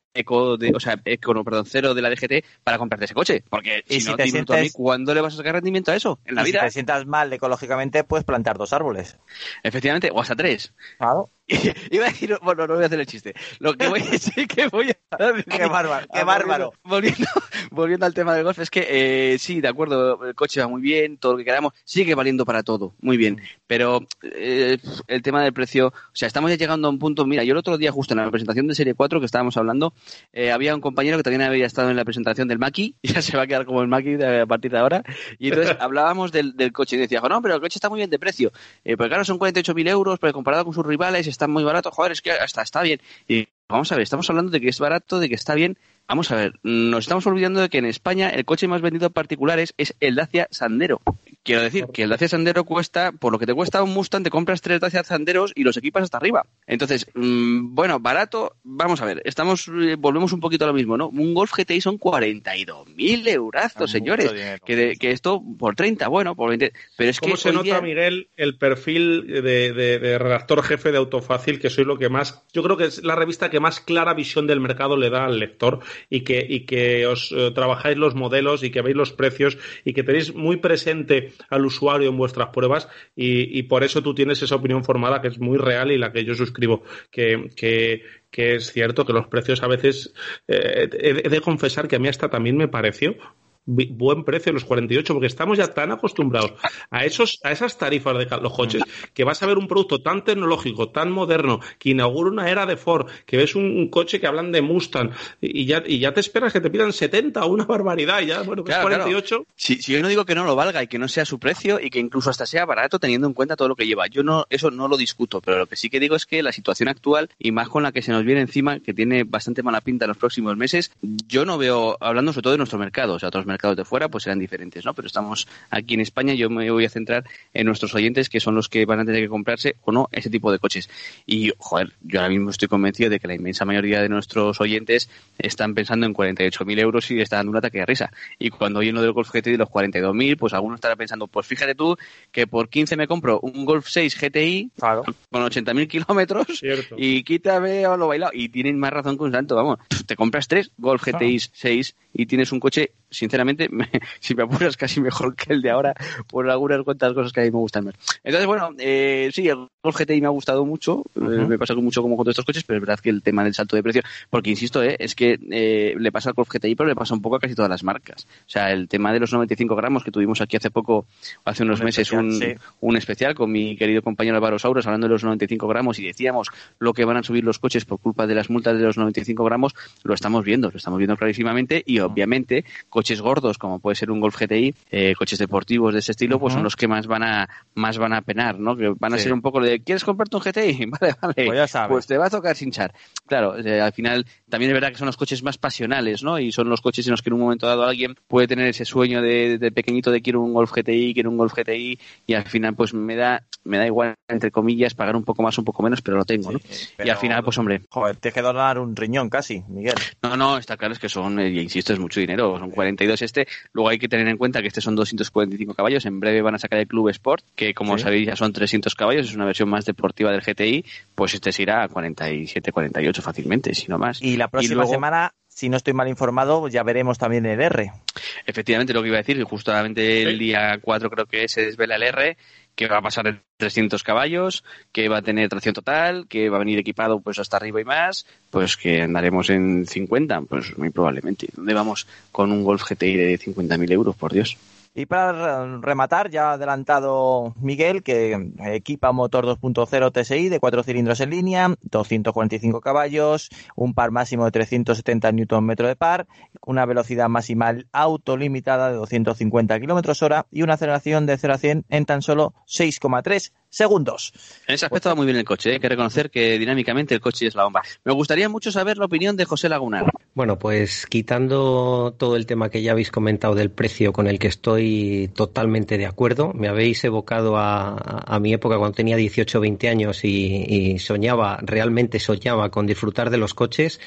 S3: eco, de, o sea, eco, no, perdón, cero de la DGT para comprarte ese coche. Porque
S1: Y
S3: si,
S1: si
S3: no,
S1: te
S3: a mí, ¿cuándo le vas a sacar rendimiento a eso? En la
S1: Y si
S3: vida,
S1: te sientas mal ecológicamente, puedes plantar dos árboles.
S3: efectivamente, o hasta tres.
S1: Claro. *laughs*
S3: Iba a decir, bueno, no voy a hacer el chiste. Lo que voy sí *laughs* que voy a decir-
S1: Qué bárbaro, qué
S3: Ah,
S1: bárbaro.
S3: Volviendo, volviendo al tema del golf, es que eh, sí, de acuerdo, el coche va muy bien, todo lo que queramos, sigue valiendo para todo, muy bien. Pero eh, el tema del precio, o sea, estamos ya llegando a un punto. Mira, yo el otro día, justo en la presentación de Serie 4 que estábamos hablando, eh, había un compañero que también había estado en la presentación del Maki, *laughs* ya se va a quedar como el Maki a partir de ahora. Y entonces *laughs* hablábamos del, del coche y decía, no, pero el coche está muy bien de precio. Eh, porque claro, son 48.000 euros, pero comparado con sus rivales está muy barato. Joder, es que hasta está bien. Y vamos a ver, estamos hablando de que es barato, de que está bien. Vamos a ver, nos estamos olvidando de que en España el coche más vendido en particulares es el Dacia Sandero. Quiero decir que el Dacia Sandero cuesta, por lo que te cuesta un Mustang, te compras tres Dacia Sanderos y los equipas hasta arriba. Entonces, mm, bueno, barato, vamos a ver, estamos, eh, volvemos un poquito a lo mismo, ¿no? Un Golf GTI son 42.000 eurazos,
S1: Mucho
S3: señores.
S1: dinero.
S3: Que, de- que esto por 30, bueno, por 20. Pero es
S2: ¿Cómo
S3: que
S2: se nota,
S3: día-
S2: Miguel, el perfil de, de- de redactor jefe de Autofácil, que soy lo que más, yo creo que es la revista que más clara visión del mercado le da al lector y que, y que os eh, trabajáis los modelos y que veis los precios y que tenéis muy presente al usuario en vuestras pruebas y, por eso tú tienes esa opinión formada que es muy real y la que yo suscribo, que, es cierto que los precios a veces, eh, he, de confesar que a mí hasta también me pareció buen precio los 48 porque estamos ya tan acostumbrados a esos a esas tarifas de los coches que vas a ver un producto tan tecnológico tan moderno que inaugura una era de Ford que ves un, un coche que hablan de Mustang y ya y ya te esperas que te pidan 70 una barbaridad ya bueno que
S3: Claro,
S2: es
S3: claro.
S2: 48
S3: Si, si yo no digo que no lo valga y que no sea su precio y que incluso hasta sea barato teniendo en cuenta todo lo que lleva, yo no eso no lo discuto, pero lo que sí que digo es que la situación actual y más con la que se nos viene encima, que tiene bastante mala pinta en los próximos meses, yo no veo, hablando sobre todo de nuestro mercado, o sea, otros mercados de fuera pues serán diferentes, ¿no? Pero estamos aquí en España, yo me voy a centrar en nuestros oyentes que son los que van a tener que comprarse o no ese tipo de coches. Y, joder, yo ahora mismo estoy convencido de que la inmensa mayoría de nuestros oyentes están pensando en 48.000 euros y le está dando un ataque de risa. Y cuando oyen lo del Golf GTI de los 42.000, pues alguno estará pensando, pues fíjate tú que por 15 me compro un Golf 6 GTI
S1: Claro.
S3: con 80.000 kilómetros
S2: Cierto.
S3: y quítame o lo bailado. Y tienen más razón que un santo, vamos. Te compras tres Golf GTI 6 y tienes un coche, sinceramente, sinceramente, *laughs* si me apuras, casi mejor que el de ahora por algunas cuantas cosas que a mí me gustan más. Entonces, bueno, eh, sí, el Golf GTI me ha gustado mucho, eh, me pasa mucho como con todos estos coches, pero es verdad que el tema del salto de precio, porque insisto, eh, es que eh, le pasa al Golf GTI, pero le pasa un poco a casi todas las marcas. O sea, el tema de los 95 gramos que tuvimos aquí hace poco, hace unos
S1: Un
S3: meses,
S1: especial,
S3: un,
S1: sí.
S3: un especial con mi querido compañero Álvaro Sauros hablando de los 95 gramos y decíamos lo que van a subir los coches por culpa de las multas de los 95 gramos, lo estamos viendo, lo estamos viendo clarísimamente y obviamente coches gordos como puede ser un Golf GTI, eh, coches deportivos de ese estilo, pues son los que más van a más van a penar, ¿no? Que van a
S1: Sí.
S3: ser un poco de ¿quieres comprarte un GTI? *laughs* Vale, vale.
S1: Pues ya sabes.
S3: Pues te va a tocar hinchar. Claro, eh, al final también es verdad que son los coches más pasionales, ¿no? Y son los coches en los que en un momento dado alguien puede tener ese sueño de, de pequeñito de quiero un Golf GTI, quiero un Golf GTI y al final pues me da me da igual entre comillas pagar un poco más un poco menos, pero lo tengo, ¿no? y
S1: pero-
S3: al final pues hombre,
S1: Joder, tienes que donar un riñón casi, Miguel.
S3: no, no, está claro es que son, eh, insisto, es mucho dinero, son 42 este, luego hay que tener en cuenta que este son 245 caballos, en breve van a sacar el Club Sport, que como
S1: Sí.
S3: sabéis ya son 300 caballos, es una versión más deportiva del GTI, pues este se irá a 47, 48 fácilmente, si no más.
S1: Y la próxima
S3: luego-
S1: semana, si no estoy mal informado, ya veremos también el R.
S3: Efectivamente, lo que iba a decir, que justamente el día 4 creo que se desvela el R, que va a pasar de 300 caballos, que va a tener tracción total, que va a venir equipado pues hasta arriba y más, pues que andaremos en 50, pues muy probablemente. ¿Dónde vamos con un Golf GTI de 50.000 euros, por Dios?
S1: Y para re- rematar, ya ha adelantado Miguel que equipa motor 2.0 TSI de 4 cilindros en línea, 245 caballos, un par máximo de 370 Nm de par, una velocidad máxima autolimitada de 250 km hora y una aceleración de 0 a 100 en tan solo 6,3 segundos.
S3: En ese aspecto va muy bien el coche, ¿eh? hay que reconocer que dinámicamente el coche es la bomba. Me gustaría mucho saber la opinión de José Lagunar.
S4: Bueno, pues quitando todo el tema que ya habéis comentado del precio con el que estoy totalmente de acuerdo, me habéis evocado a, a mi época cuando tenía 18 o 20 años y, y soñaba, realmente soñaba con disfrutar de los coches.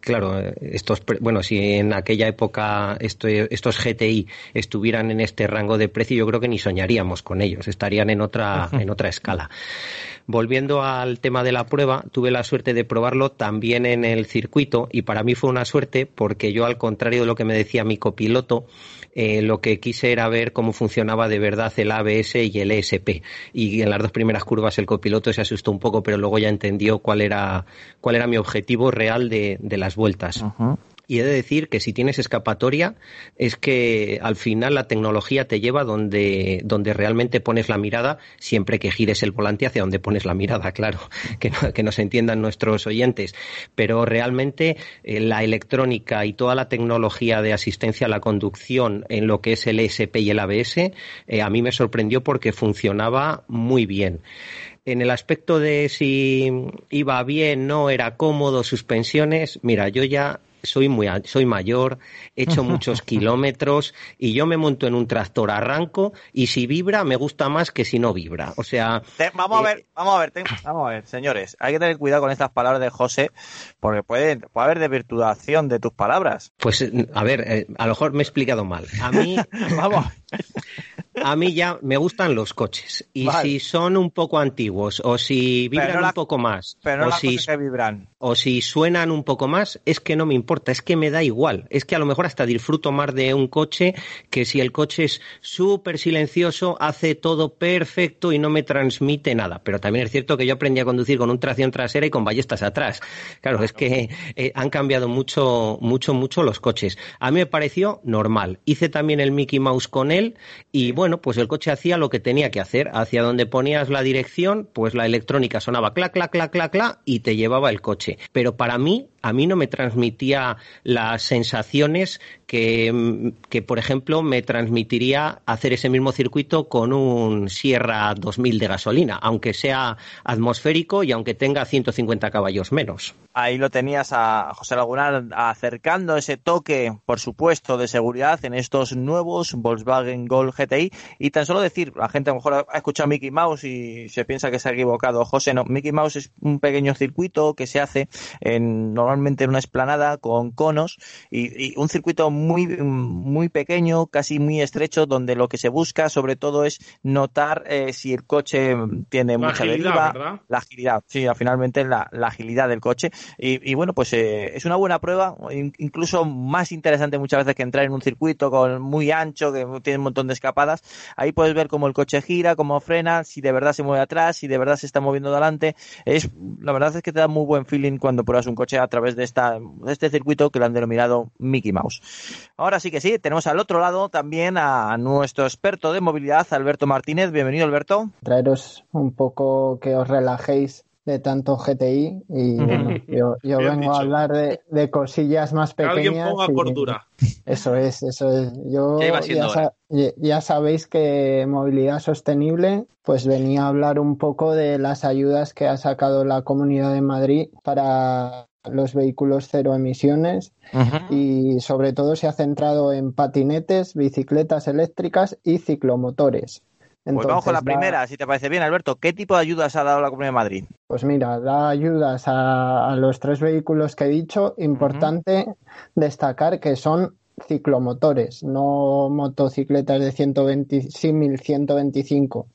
S4: Claro, estos, pre- bueno, si en aquella época esto- estos GTI estuvieran en este rango de precio, yo creo que ni soñaríamos con ellos, estarían en otra, *laughs* en otra escala. Volviendo al tema de la prueba, tuve la suerte de probarlo también en el circuito y para mí fue una suerte porque yo, al contrario de lo que me decía mi copiloto, eh, lo que quise era ver cómo funcionaba de verdad el ABS y el ESP. Y en las dos primeras curvas el copiloto se asustó un poco, pero luego ya entendió cuál era, cuál era mi objetivo real de, de las vueltas. Y he de decir que si tienes escapatoria, es que al final la tecnología te lleva donde, donde realmente pones la mirada, siempre que gires el volante hacia donde pones la mirada, *laughs* claro, que, no, que nos entiendan nuestros oyentes. Pero realmente eh, la electrónica y toda la tecnología de asistencia a la conducción en lo que es el ESP y el ABS, eh, a mí me sorprendió porque funcionaba muy bien. En el aspecto de si iba bien, no era cómodo, suspensiones, mira, yo ya soy muy soy mayor, he hecho *laughs* muchos kilómetros y yo me monto en un tractor, arranco y si vibra me gusta más que si no vibra. O sea,
S1: Te- vamos a
S4: Eh,
S1: ver, vamos a ver, te- vamos a ver, señores, hay que tener cuidado con estas palabras de José, porque puede, puede haber desvirtuación de tus palabras.
S4: pues a ver, eh, a lo mejor me he explicado mal. A mí *laughs*
S1: Vamos,
S4: a mí ya me gustan los coches y
S1: Vale.
S4: si son un poco antiguos o si vibran
S1: Pero no la-
S4: un poco más
S1: pero no
S4: o si
S1: que vibran.
S4: o si suenan un poco más, es que no me importa, es que me da igual. Es que a lo mejor hasta disfruto más de un coche que si el coche es súper silencioso, hace todo perfecto y no me transmite nada. Pero también es cierto que yo aprendí a conducir con un tracción trasera y con ballestas atrás. Claro, es que eh, han cambiado mucho, mucho, mucho los coches. A mí me pareció normal. Hice también el Mickey Mouse con él y bueno, pues el coche hacía lo que tenía que hacer. Hacia donde ponías la dirección, pues la electrónica sonaba clac, clac, clac, clac, clac y te llevaba el coche. Pero para mí, a mí no me transmitía las sensaciones que, por ejemplo, me transmitiría hacer ese mismo circuito con un Sierra 2000 de gasolina, aunque sea atmosférico y aunque tenga 150 caballos menos.
S1: Ahí lo tenías a José Lagunar acercando ese toque, por supuesto, de seguridad en estos nuevos Volkswagen Gol GTI. Y tan solo decir, la gente a lo mejor ha escuchado Mickey Mouse y se piensa que se ha equivocado. José, no, Mickey Mouse es un pequeño circuito que se hace en, normalmente en una esplanada con conos y, un circuito muy, muy pequeño, casi muy estrecho, donde lo que se busca sobre todo es notar eh, si el coche tiene mucha deriva, la agilidad, sí, finalmente la, la agilidad del coche. Y, bueno, pues eh, es una buena prueba, incluso más interesante muchas veces que entrar en un circuito con muy ancho, que tiene un montón de escapadas. Ahí puedes ver cómo el coche gira, cómo frena, si de verdad se mueve atrás, si de verdad se está moviendo adelante. Es, la verdad es que te da muy buen feeling cuando pruebas un coche a través de, esta, de este circuito que lo han denominado Mickey Mouse. Ahora sí que sí, tenemos al otro lado también a nuestro experto de movilidad, Alberto Martínez. Bienvenido, Alberto.
S6: Traeros un poco que os relajéis de tanto GTI y yo, vengo a hablar de, cosillas más pequeñas. Que
S2: alguien ponga cordura.
S6: Eso es, eso es. Yo *laughs* ya, sabéis que movilidad sostenible, pues venía a hablar un poco de las ayudas que ha sacado la Comunidad de Madrid para los vehículos cero emisiones y sobre todo se ha centrado en patinetes, bicicletas eléctricas y ciclomotores.
S1: pues vamos con la primera, si te parece bien, Alberto. ¿Qué tipo de ayudas ha dado la Comunidad de Madrid?
S6: Pues mira, da ayudas a, los tres vehículos que he dicho. Importante destacar que son ciclomotores, no motocicletas de 120, 125.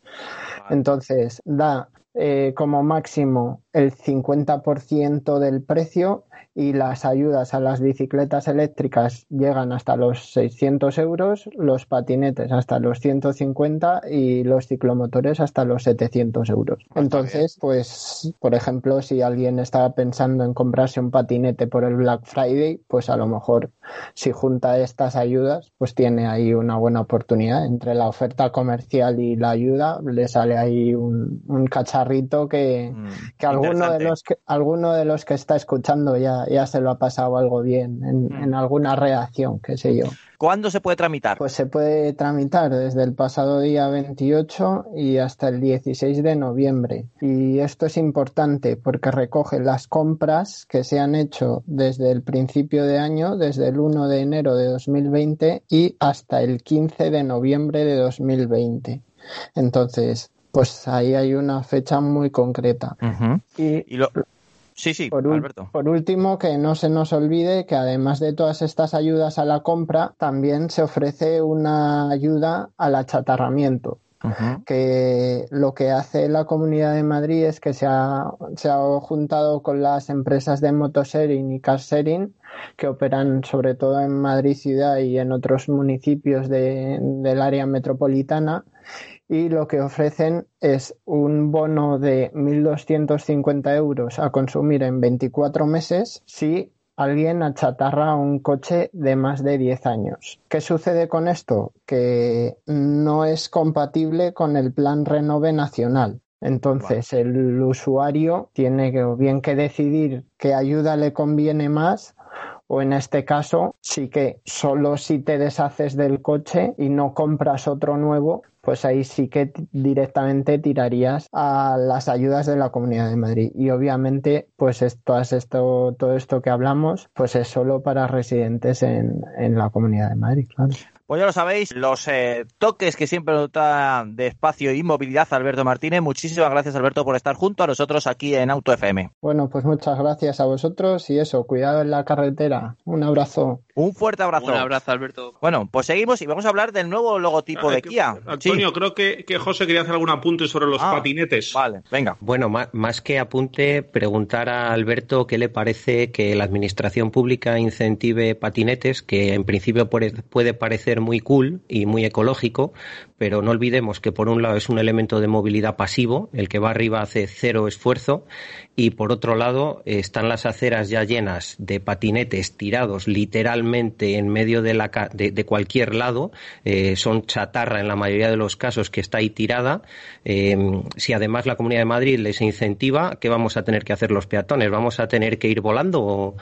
S6: Entonces, da eh, como máximo el 50% del precio y las ayudas a las bicicletas eléctricas llegan hasta los 600 euros, los patinetes hasta los 150 y los ciclomotores hasta los 700 euros. Ah, Entonces, pues, por ejemplo, si alguien estaba pensando en comprarse un patinete por el Black Friday, pues a lo mejor si junta estas ayudas, pues tiene ahí una buena oportunidad. Entre la oferta comercial y la ayuda, le sale ahí un, cacharrito que, mm, que alguno de los que alguno de los que está escuchando ya ya se lo ha pasado algo bien en, mm. en alguna reacción, qué sé yo.
S1: ¿Cuándo se puede tramitar?
S6: Pues se puede tramitar desde el pasado día 28 y hasta el 16 de noviembre. Y esto es importante porque recoge las compras que se han hecho desde el principio de año, desde el 1 de enero de 2020 y hasta el 15 de noviembre de 2020. Entonces, pues ahí hay una fecha muy concreta.
S1: y, y lo, Sí, sí,
S6: por,
S1: Alberto.
S6: por último, que no se nos olvide que además de todas estas ayudas a la compra, también se ofrece una ayuda al achatarramiento. que lo que hace la Comunidad de Madrid es que se ha, se ha juntado con las empresas de motosharing y car sharing que operan sobre todo en Madrid ciudad y en otros municipios de, del área metropolitana y lo que ofrecen es un bono de 1.250 euros a consumir en 24 meses si alguien achatarra un coche de más de 10 años. ¿Qué sucede con esto? Que no es compatible con el plan Renove Nacional. Entonces el usuario tiene que, bien que decidir qué ayuda le conviene más o en este caso sí que solo si te deshaces del coche y no compras otro nuevo, pues ahí sí que directamente tirarías a las ayudas de la Comunidad de Madrid. Y obviamente, pues esto, esto, todo esto que hablamos, pues es solo para residentes en, en la Comunidad de Madrid, claro.
S1: Pues ya lo sabéis, los eh, toques que siempre nos da de espacio y movilidad Alberto Martínez. Muchísimas gracias, Alberto, por estar junto a nosotros aquí en Auto FM.
S6: Bueno, pues muchas gracias a vosotros y eso, cuidado en la carretera. Un abrazo.
S1: Un fuerte abrazo.
S3: Un abrazo, Alberto.
S1: Bueno, pues seguimos y vamos a hablar del nuevo logotipo de Kia.
S2: Antonio, creo que, que, José quería hacer algún apunte sobre los ah, patinetes.
S1: Vale, venga.
S4: Bueno, más, que apunte, preguntar a Alberto qué le parece que la administración pública incentive patinetes, que en principio puede parecer muy cool y muy ecológico, pero no olvidemos que por un lado es un elemento de movilidad pasivo, el que va arriba hace cero esfuerzo, y por otro lado están las aceras ya llenas de patinetes tirados literalmente en medio de, la, de, cualquier lado, eh, son chatarra en la mayoría de los casos que está ahí tirada. Em, si además la Comunidad de Madrid les incentiva, ¿qué vamos a tener que hacer los peatones? ¿Vamos a tener que ir volando? ¿O,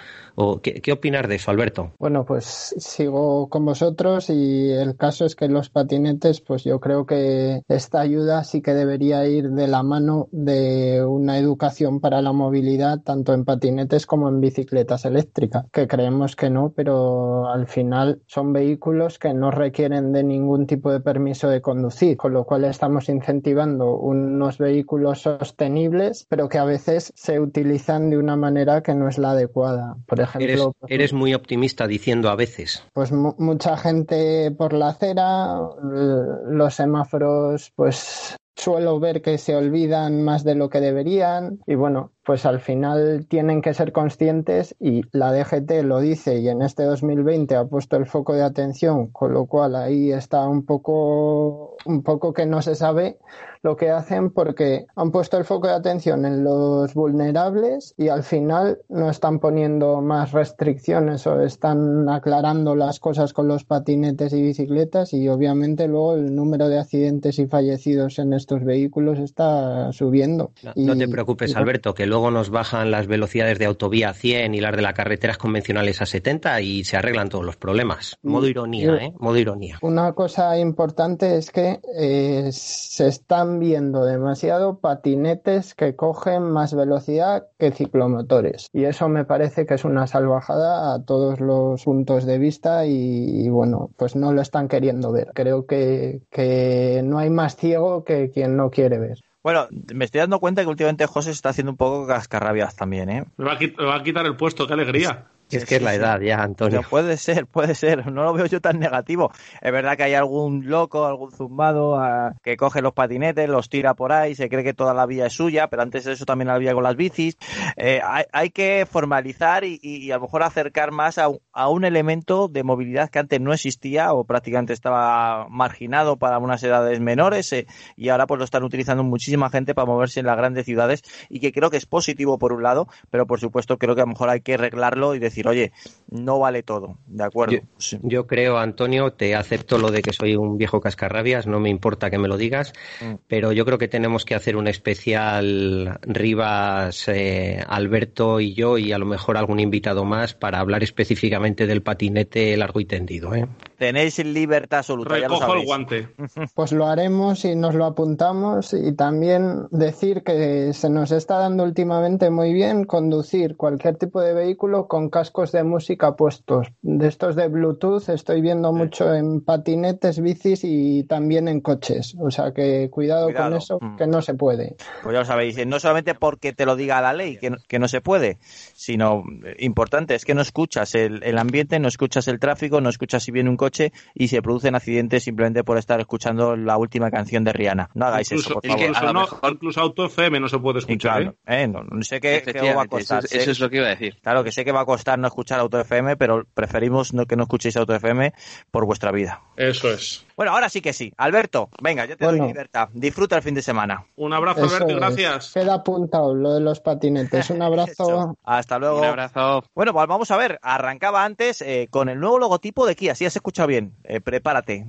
S4: ¿qué, qué opinar de eso, Alberto?
S6: Bueno, pues sigo con vosotros y el caso es que los patinetes, pues yo creo que esta ayuda sí que debería ir de la mano de una educación para la movilidad, tanto en patinetes como en bicicletas eléctricas, que creemos que no, pero al final son vehículos que no requieren de ningún tipo de permiso de conducir, con lo cual estamos incentivando unos vehículos sostenibles, pero que a veces se utilizan de una manera que no es la adecuada. Ejemplo,
S4: eres, eres muy optimista diciendo a veces.
S6: Pues mucha gente por la acera, los semáforos, pues suelo ver que se olvidan más de lo que deberían y bueno, pues al final tienen que ser conscientes y la DGT lo dice y en este 2020 ha puesto el foco de atención, con lo cual ahí está un poco un poco que no se sabe lo que hacen porque han puesto el foco de atención en los vulnerables y al final no están poniendo más restricciones o están aclarando las cosas con los patinetes y bicicletas y obviamente luego el número de accidentes y fallecidos en estos vehículos está subiendo.
S4: No, te preocupes, Alberto, que luego nos bajan las velocidades de autovía a 100 y las de las carreteras convencionales a 70 y se arreglan todos los problemas. Modo ironía, ¿eh? Modo ironía.
S6: Una cosa importante es que eh, se están viendo demasiado patinetes que cogen más velocidad que ciclomotores. Y eso me parece que es una salvajada a todos los puntos de vista y, bueno, pues no lo están queriendo ver. Creo que, que no hay más ciego que quien no quiere ver.
S1: Bueno, me estoy dando cuenta que últimamente José está haciendo un poco cascarrabias también, ¿eh?
S2: Me va a, quitar el puesto, qué alegría
S4: es que es la edad ya, Antonio.
S1: puede ser, puede ser. No lo veo yo tan negativo. Es verdad que hay algún loco, algún zumbado ah, que coge los patinetes, los tira por ahí, se cree que toda la vía es suya, pero antes de eso también había con las bicis. Eh, hay, que formalizar y, a lo mejor acercar más a, un elemento de movilidad que antes no existía o prácticamente estaba marginado para unas edades menores eh, y ahora pues lo están utilizando muchísima gente para moverse en las grandes ciudades y que creo que es positivo por un lado, pero por supuesto creo que a lo mejor hay que arreglarlo y decir decir, oye, no vale todo, ¿de acuerdo?
S4: Yo, creo, Antonio, te acepto lo de que soy un viejo cascarrabias, no me importa que me lo digas, mm. pero yo creo que tenemos que hacer un especial Rivas, eh, Alberto y yo, y a lo mejor algún invitado más para hablar específicamente del patinete largo y tendido. ¿eh?
S1: Tenéis libertad absoluta.
S2: Recojo el guante. *laughs*
S6: Pues lo haremos y nos lo apuntamos y también decir que se nos está dando últimamente muy bien conducir cualquier tipo de vehículo con cascos de música puestos. De estos de Bluetooth estoy viendo mucho en patinetes, bicis y también en coches. O sea que cuidado, con eso, mm. que no se puede.
S1: Pues ya lo sabéis, no solamente porque te lo diga la ley que, que no se puede, sino eh, importante es que no escuchas el, el ambiente, no escuchas el tráfico, no escuchas si viene un coche y se producen accidentes simplemente por estar escuchando la última canción de Rihanna. No hagáis
S2: eso,
S1: por favor.
S2: Incluso, no, incluso Auto FM no se puede escuchar. ¿eh?
S1: ¿eh? no, sé qué, va a costar.
S3: Eso, es lo que iba a decir.
S1: Claro, que sé que va a costar no escuchar Auto FM, pero preferimos no, que no escuchéis Auto FM por vuestra vida.
S2: Eso es.
S1: Bueno, ahora sí que sí. Alberto, venga, yo te doy libertad. Disfruta el fin de semana.
S2: Un abrazo, Alberto, gracias.
S6: Queda apuntado lo de los patinetes. Un *laughs* abrazo.
S1: Hasta luego.
S3: Un abrazo.
S1: Bueno, pues vamos a ver. Arrancaba antes eh, con el nuevo logotipo de Kia. Si has escuchado bien, eh, prepárate.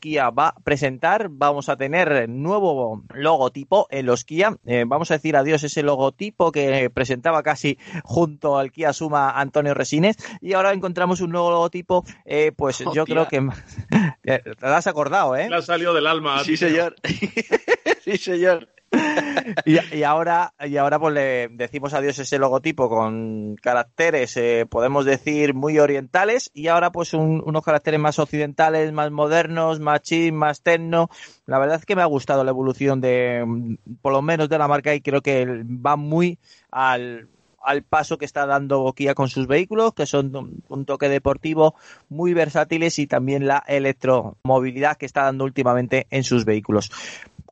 S1: Kia va a presentar, vamos a tener nuevo logotipo en los Kia. Eh, vamos a decir adiós ese logotipo que presentaba casi junto al Kia Suma Antonio Resines. Y ahora encontramos un nuevo logotipo, pues yo creo que... *laughs* Te has acordado, ¿eh?
S2: Le ha salido del alma.
S3: Sí, señor. *laughs* *laughs* sí, señor.
S1: y, ahora y ahora pues le decimos adiós ese logotipo con caracteres eh, podemos decir muy orientales y ahora pues unos caracteres más occidentales más modernos más chis más techno la verdad es que me ha gustado la evolución de por lo menos de la marca y creo que va muy al al paso que está dando Kia con sus vehículos, que son un toque deportivo muy versátiles y también la electromovilidad que está dando últimamente en sus vehículos.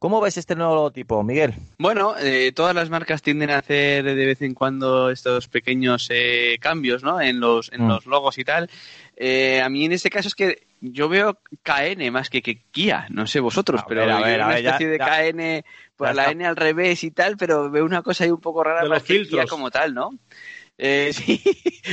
S1: ¿Cómo ves este nuevo logotipo, Miguel?
S3: Bueno, eh, todas las marcas tienden a hacer de vez en cuando estos pequeños eh, cambios ¿no? en, los, en mm. los logos y tal. Eh, a mí en este caso es que yo veo KN más que, que Kia, no sé vosotros, pero a ver, una especie de KN, pues la N al revés y tal, pero veo una cosa ahí un poco rara
S2: de los filtros.
S3: como tal, ¿no? Eh, *laughs* sí,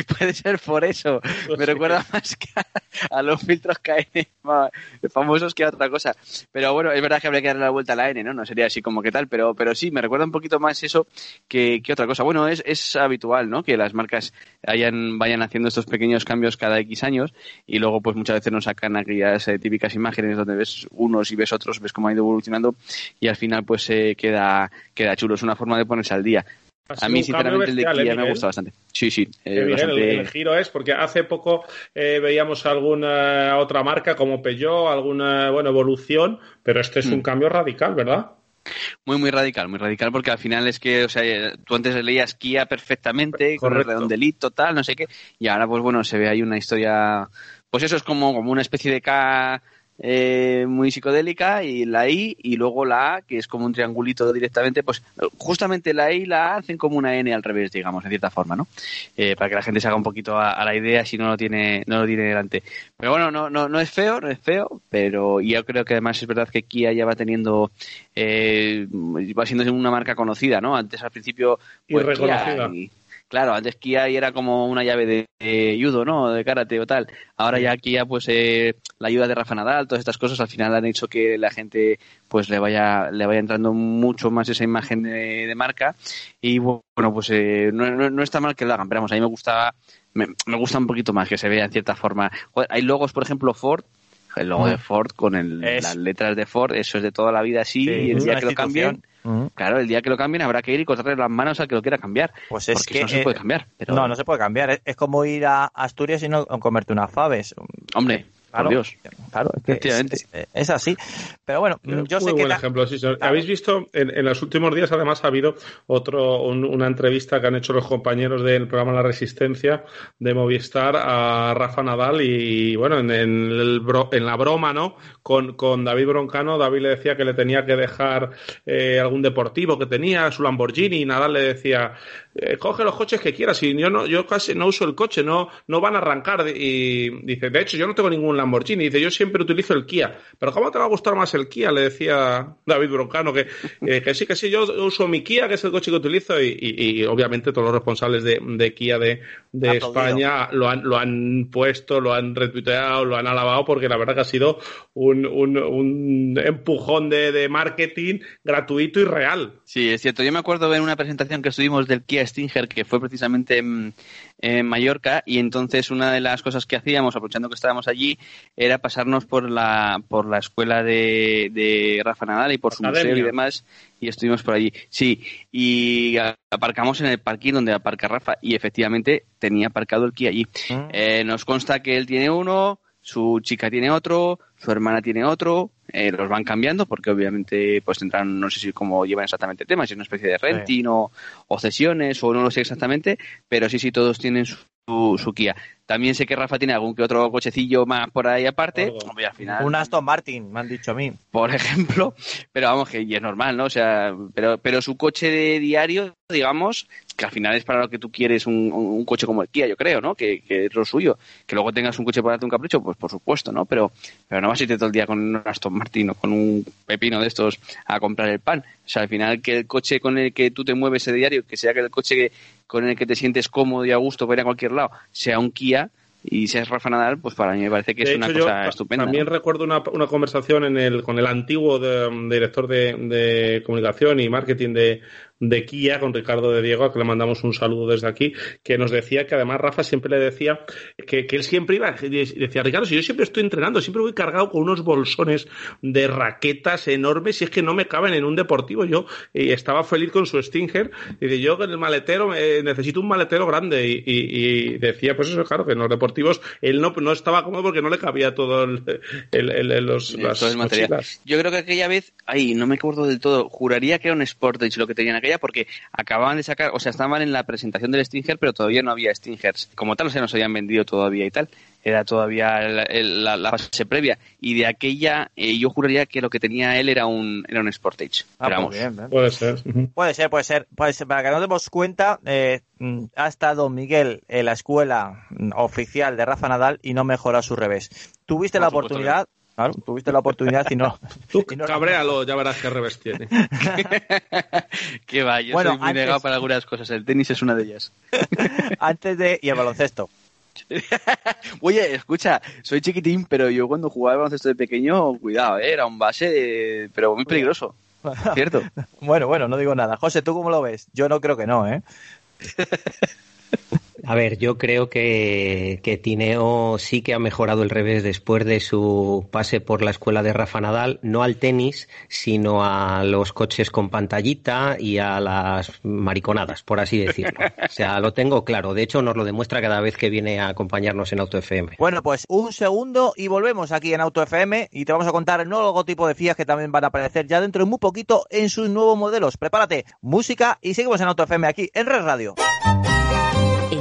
S3: puede ser por eso. Me recuerda más que a, a los filtros KN más famosos que a otra cosa. Pero bueno, es verdad que habría que darle la vuelta a la N, ¿no? No sería así como que tal, pero, pero sí, me recuerda un poquito más eso que, que otra cosa. Bueno, es, es habitual, ¿no? Que las marcas hayan, vayan haciendo estos pequeños cambios cada X años y luego pues muchas veces nos sacan aquellas eh, típicas imágenes donde ves unos y ves otros, ves cómo ha ido evolucionando y al final pues eh, queda, queda chulo. Es una forma de ponerse al día.
S2: Ha
S3: A mí,
S2: un
S3: sinceramente, el de
S2: ¿eh,
S3: Kia me
S2: Miguel?
S3: gusta bastante. Sí, sí. eh,
S2: Eh, Miguel, el-
S3: bastante-
S2: el, giro es porque hace poco eh, veíamos alguna otra marca como Peugeot, alguna bueno, evolución, pero este es un
S3: Mm.
S2: cambio radical, ¿verdad?
S3: Muy, muy radical, muy radical, porque al final es que, o sea, eh, tú antes leías Kia perfectamente, con el
S2: Correcto.
S3: redondelito, tal, no sé qué, y ahora, pues bueno, se ve ahí una historia, pues eso es como, como una especie de K eh, muy psicodélica, y la I, y luego la A, que es como un triangulito directamente, pues justamente la I y la A hacen como una N al revés, digamos, en cierta forma, ¿no? Eh, para que la gente se haga un poquito a, a la idea si no lo tiene, no lo tiene delante. Pero bueno, no, no, no es feo, no es feo, pero yo creo que además es verdad que Kia ya va teniendo, eh, va siendo una marca conocida, ¿no? Antes al principio,
S2: Y
S3: pues,
S2: reconocida.
S3: Kia y- claro, antes Kia era como una llave de, judo, ¿no? De karate o tal. Ahora ya Kia, pues eh, la ayuda de Rafa Nadal, todas estas cosas al final han hecho que la gente pues le vaya le vaya entrando mucho más esa imagen de, marca y bueno, pues eh, no, no- no está mal que lo hagan, pero vamos, a mí me gusta me, gusta un poquito más que se vea en cierta forma. Hay logos, por ejemplo, Ford, el logo de Ford con el- las letras de Ford, eso es de toda la vida así,
S1: Sí,
S3: y el día que lo cambien, claro, el día que lo cambien habrá que ir y cortarle las manos al que lo quiera cambiar.
S1: Pues es
S3: porque
S1: que
S3: eso no se
S1: eh,
S3: puede cambiar. Pero,
S1: No, no se puede cambiar. Es, es como ir a Asturias y no comerte unas faves.
S3: Hombre,
S1: Claro,
S3: por Dios.
S1: Claro, es, que es-
S3: Efectivamente.
S1: es- es así. Pero bueno,
S2: Muy
S1: yo sé que
S2: buen
S1: la-
S2: ejemplo, sí, señor.
S1: Claro.
S2: Habéis visto, en, en los últimos días además ha habido otro, un- una entrevista que han hecho los compañeros del programa La Resistencia de Movistar a Rafa Nadal y bueno, en, en el bro- en la broma, ¿no? Con, con David Broncano, David le decía que le tenía que dejar eh, algún deportivo que tenía, su Lamborghini, y Nadal le decía, eh, coge los coches que quieras y yo no, yo casi no uso el coche, no, no van a arrancar y dice, de hecho yo no tengo ningún Lamborghini, dice, yo siempre utilizo el Kia, pero ¿cómo te va a gustar más el Kia? Le decía David Broncano que, eh, que sí, que sí, yo uso mi Kia, que es el coche que utilizo y, y- y obviamente todos los responsables de, de Kia de, de. España lo han, lo han puesto, lo han retuiteado, lo han alabado porque la verdad que ha sido un, un, un empujón de, de marketing gratuito y real.
S3: Sí, es cierto. Yo me acuerdo ver una presentación que estuvimos del Kia Stinger, que fue precisamente en, en Mallorca, y entonces una de las cosas que hacíamos, aprovechando que estábamos allí, era pasarnos por la, por la escuela de, de Rafa Nadal y por su
S2: Academia.
S3: museo y demás, y estuvimos por allí. Sí, y aparcamos en el parking donde aparca Rafa, y efectivamente tenía aparcado el Kia allí.
S1: Mm.
S3: Eh, nos consta que él tiene uno, su chica tiene otro, su hermana tiene otro, eh, los van cambiando porque obviamente pues tendrán, no sé si cómo llevan exactamente el tema, si es una especie de renting o, o cesiones o no lo sé exactamente, pero sí, sí, todos tienen su, su Kia. También sé que Rafa tiene algún que otro cochecillo más por ahí aparte,
S2: Algo.
S3: hombre, al final
S1: un Aston Martin, me han dicho a mí.
S3: por ejemplo, pero vamos que y es normal, ¿no? O sea, pero pero su coche de diario, digamos, que al final es para lo que tú quieres un, un- un coche como el Kia, yo creo, ¿no? Que, que es lo suyo. Que luego tengas un coche para darte un capricho, pues por supuesto, ¿no? Pero pero no vas a irte todo el día con un Aston Martin o con un pepino de estos a comprar el pan. O sea, al final que el coche con el que tú te mueves de diario, que sea que el coche con el que te sientes cómodo y a gusto para ir a cualquier lado, sea un Kia y seas Rafa Nadal, pues para mí me parece que
S2: De
S3: es una
S2: hecho,
S3: cosa
S2: yo
S3: estupenda.
S2: También
S3: ¿no?
S2: recuerdo una, una conversación en el, con el antiguo de- director de, de comunicación y marketing de, de Kia, con Ricardo de Diego, a que le mandamos un saludo desde aquí, que nos decía que además Rafa siempre le decía que, que él siempre iba, y decía, Ricardo, si yo siempre estoy entrenando, siempre voy cargado con unos bolsones de raquetas enormes y es que no me caben en un deportivo. Yo eh, estaba feliz con su Stinger y de yo en el maletero eh, necesito un maletero grande y, y- y decía, pues eso, claro, que en los deportivos él no, no estaba cómodo porque no le cabía todo el, el- el- el- los,
S3: Sí,
S2: las
S3: todo el material.
S2: mochilas.
S3: Yo creo que aquella vez, ay, no me acuerdo del todo, juraría que era un Sportage lo que tenían aquella porque acababan de sacar, o sea, estaban en la presentación del Stinger, pero todavía no había Stingers. Como tal, o sea, no se habían vendido todavía y tal. Era todavía el- el- la, la fase previa. Y de aquella, eh, yo juraría que lo que tenía él era un, era un Sportage.
S1: Ah,
S3: Pero
S1: pues
S3: vamos,
S1: bien, bien.
S2: Puede ser.
S1: Puede ser, puede ser. Puede ser. Para que nos demos cuenta, eh, mm, ha estado Miguel en la escuela oficial de Rafa Nadal y no mejora su revés. Tuviste
S3: Por
S1: la oportunidad, Claro, tuviste la oportunidad y no. *laughs*
S2: Tú cabréalo, ya verás qué revés tiene. *laughs*
S3: Qué va, yo soy muy negado para algunas cosas. El tenis es una de ellas. *laughs*
S1: antes de. y el baloncesto.
S3: Oye, escucha, soy chiquitín, pero yo cuando jugaba baloncesto de pequeño, cuidado, ¿eh? era un base, pero muy peligroso. ¿Cierto?
S1: bueno, bueno, no digo nada. José, ¿tú cómo lo ves? Yo no creo que no, ¿eh?
S4: A ver, yo creo que, que, Tineo sí que ha mejorado el revés después de su pase por la escuela de Rafa Nadal, no al tenis, sino a los coches con pantallita y a las mariconadas, por así decirlo. O sea, lo tengo claro. De hecho, nos lo demuestra cada vez que viene a acompañarnos en Auto FM.
S1: Bueno, pues un segundo y volvemos aquí en Auto FM y te vamos a contar el nuevo logotipo de Fiat que también van a aparecer ya dentro de muy poquito en sus nuevos modelos. Prepárate, música y seguimos en Auto FM aquí en Red Radio.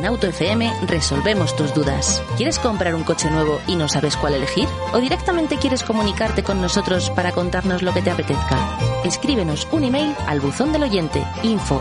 S7: En Auto FM resolvemos tus dudas. ¿Quieres comprar un coche nuevo y no sabes cuál elegir? ¿O directamente quieres comunicarte con nosotros para contarnos lo que te apetezca? Escríbenos un email al buzón del oyente info.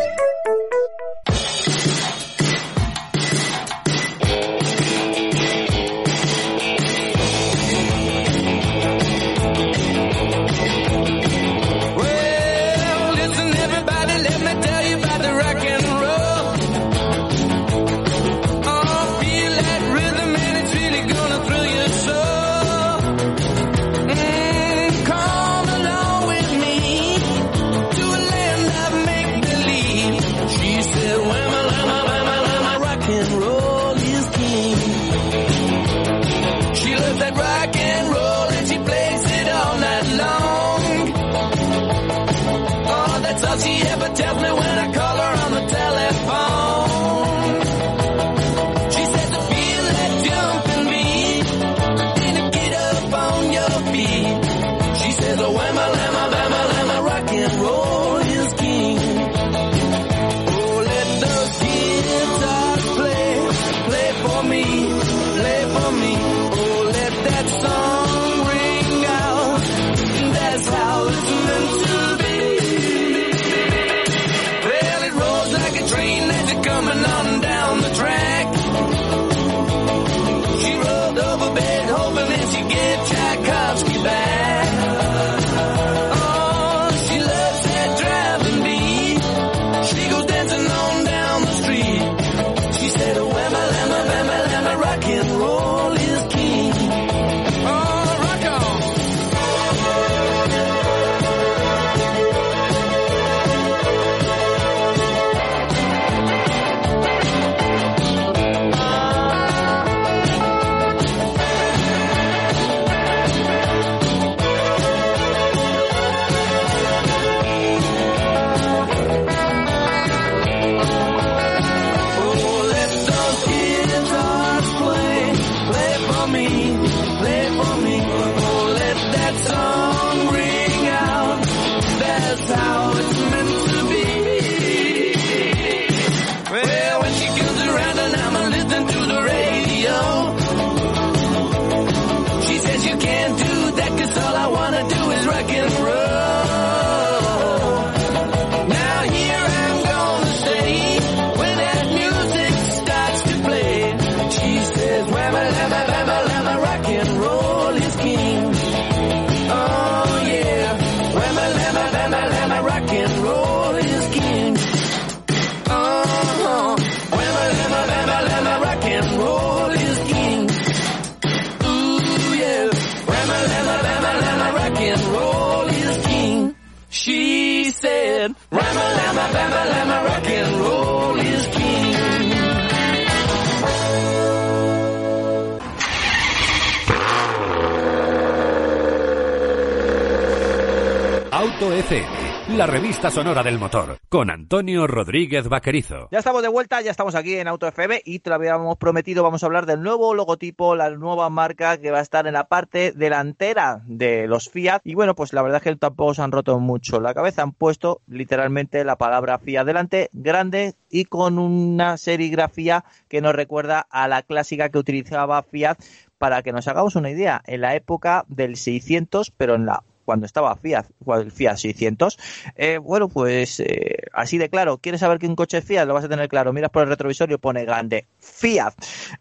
S8: La revista sonora del motor, con Antonio Rodríguez Vaquerizo.
S1: Ya estamos de vuelta, ya estamos aquí en Auto FM y te lo habíamos prometido, vamos a hablar del nuevo logotipo, la nueva marca que va a estar en la parte delantera de los Fiat. Y bueno, pues la verdad es que tampoco se han roto mucho la cabeza, han puesto literalmente la palabra Fiat delante, grande y con una serigrafía que nos recuerda a la clásica que utilizaba Fiat para que nos hagamos una idea, en la época del 600, pero en la cuando estaba Fiat, Fiat 600. Eh, bueno, pues eh, así de claro, ¿quieres saber que un coche es Fiat? Lo vas a tener claro. Miras por el retrovisor y pone grande Fiat.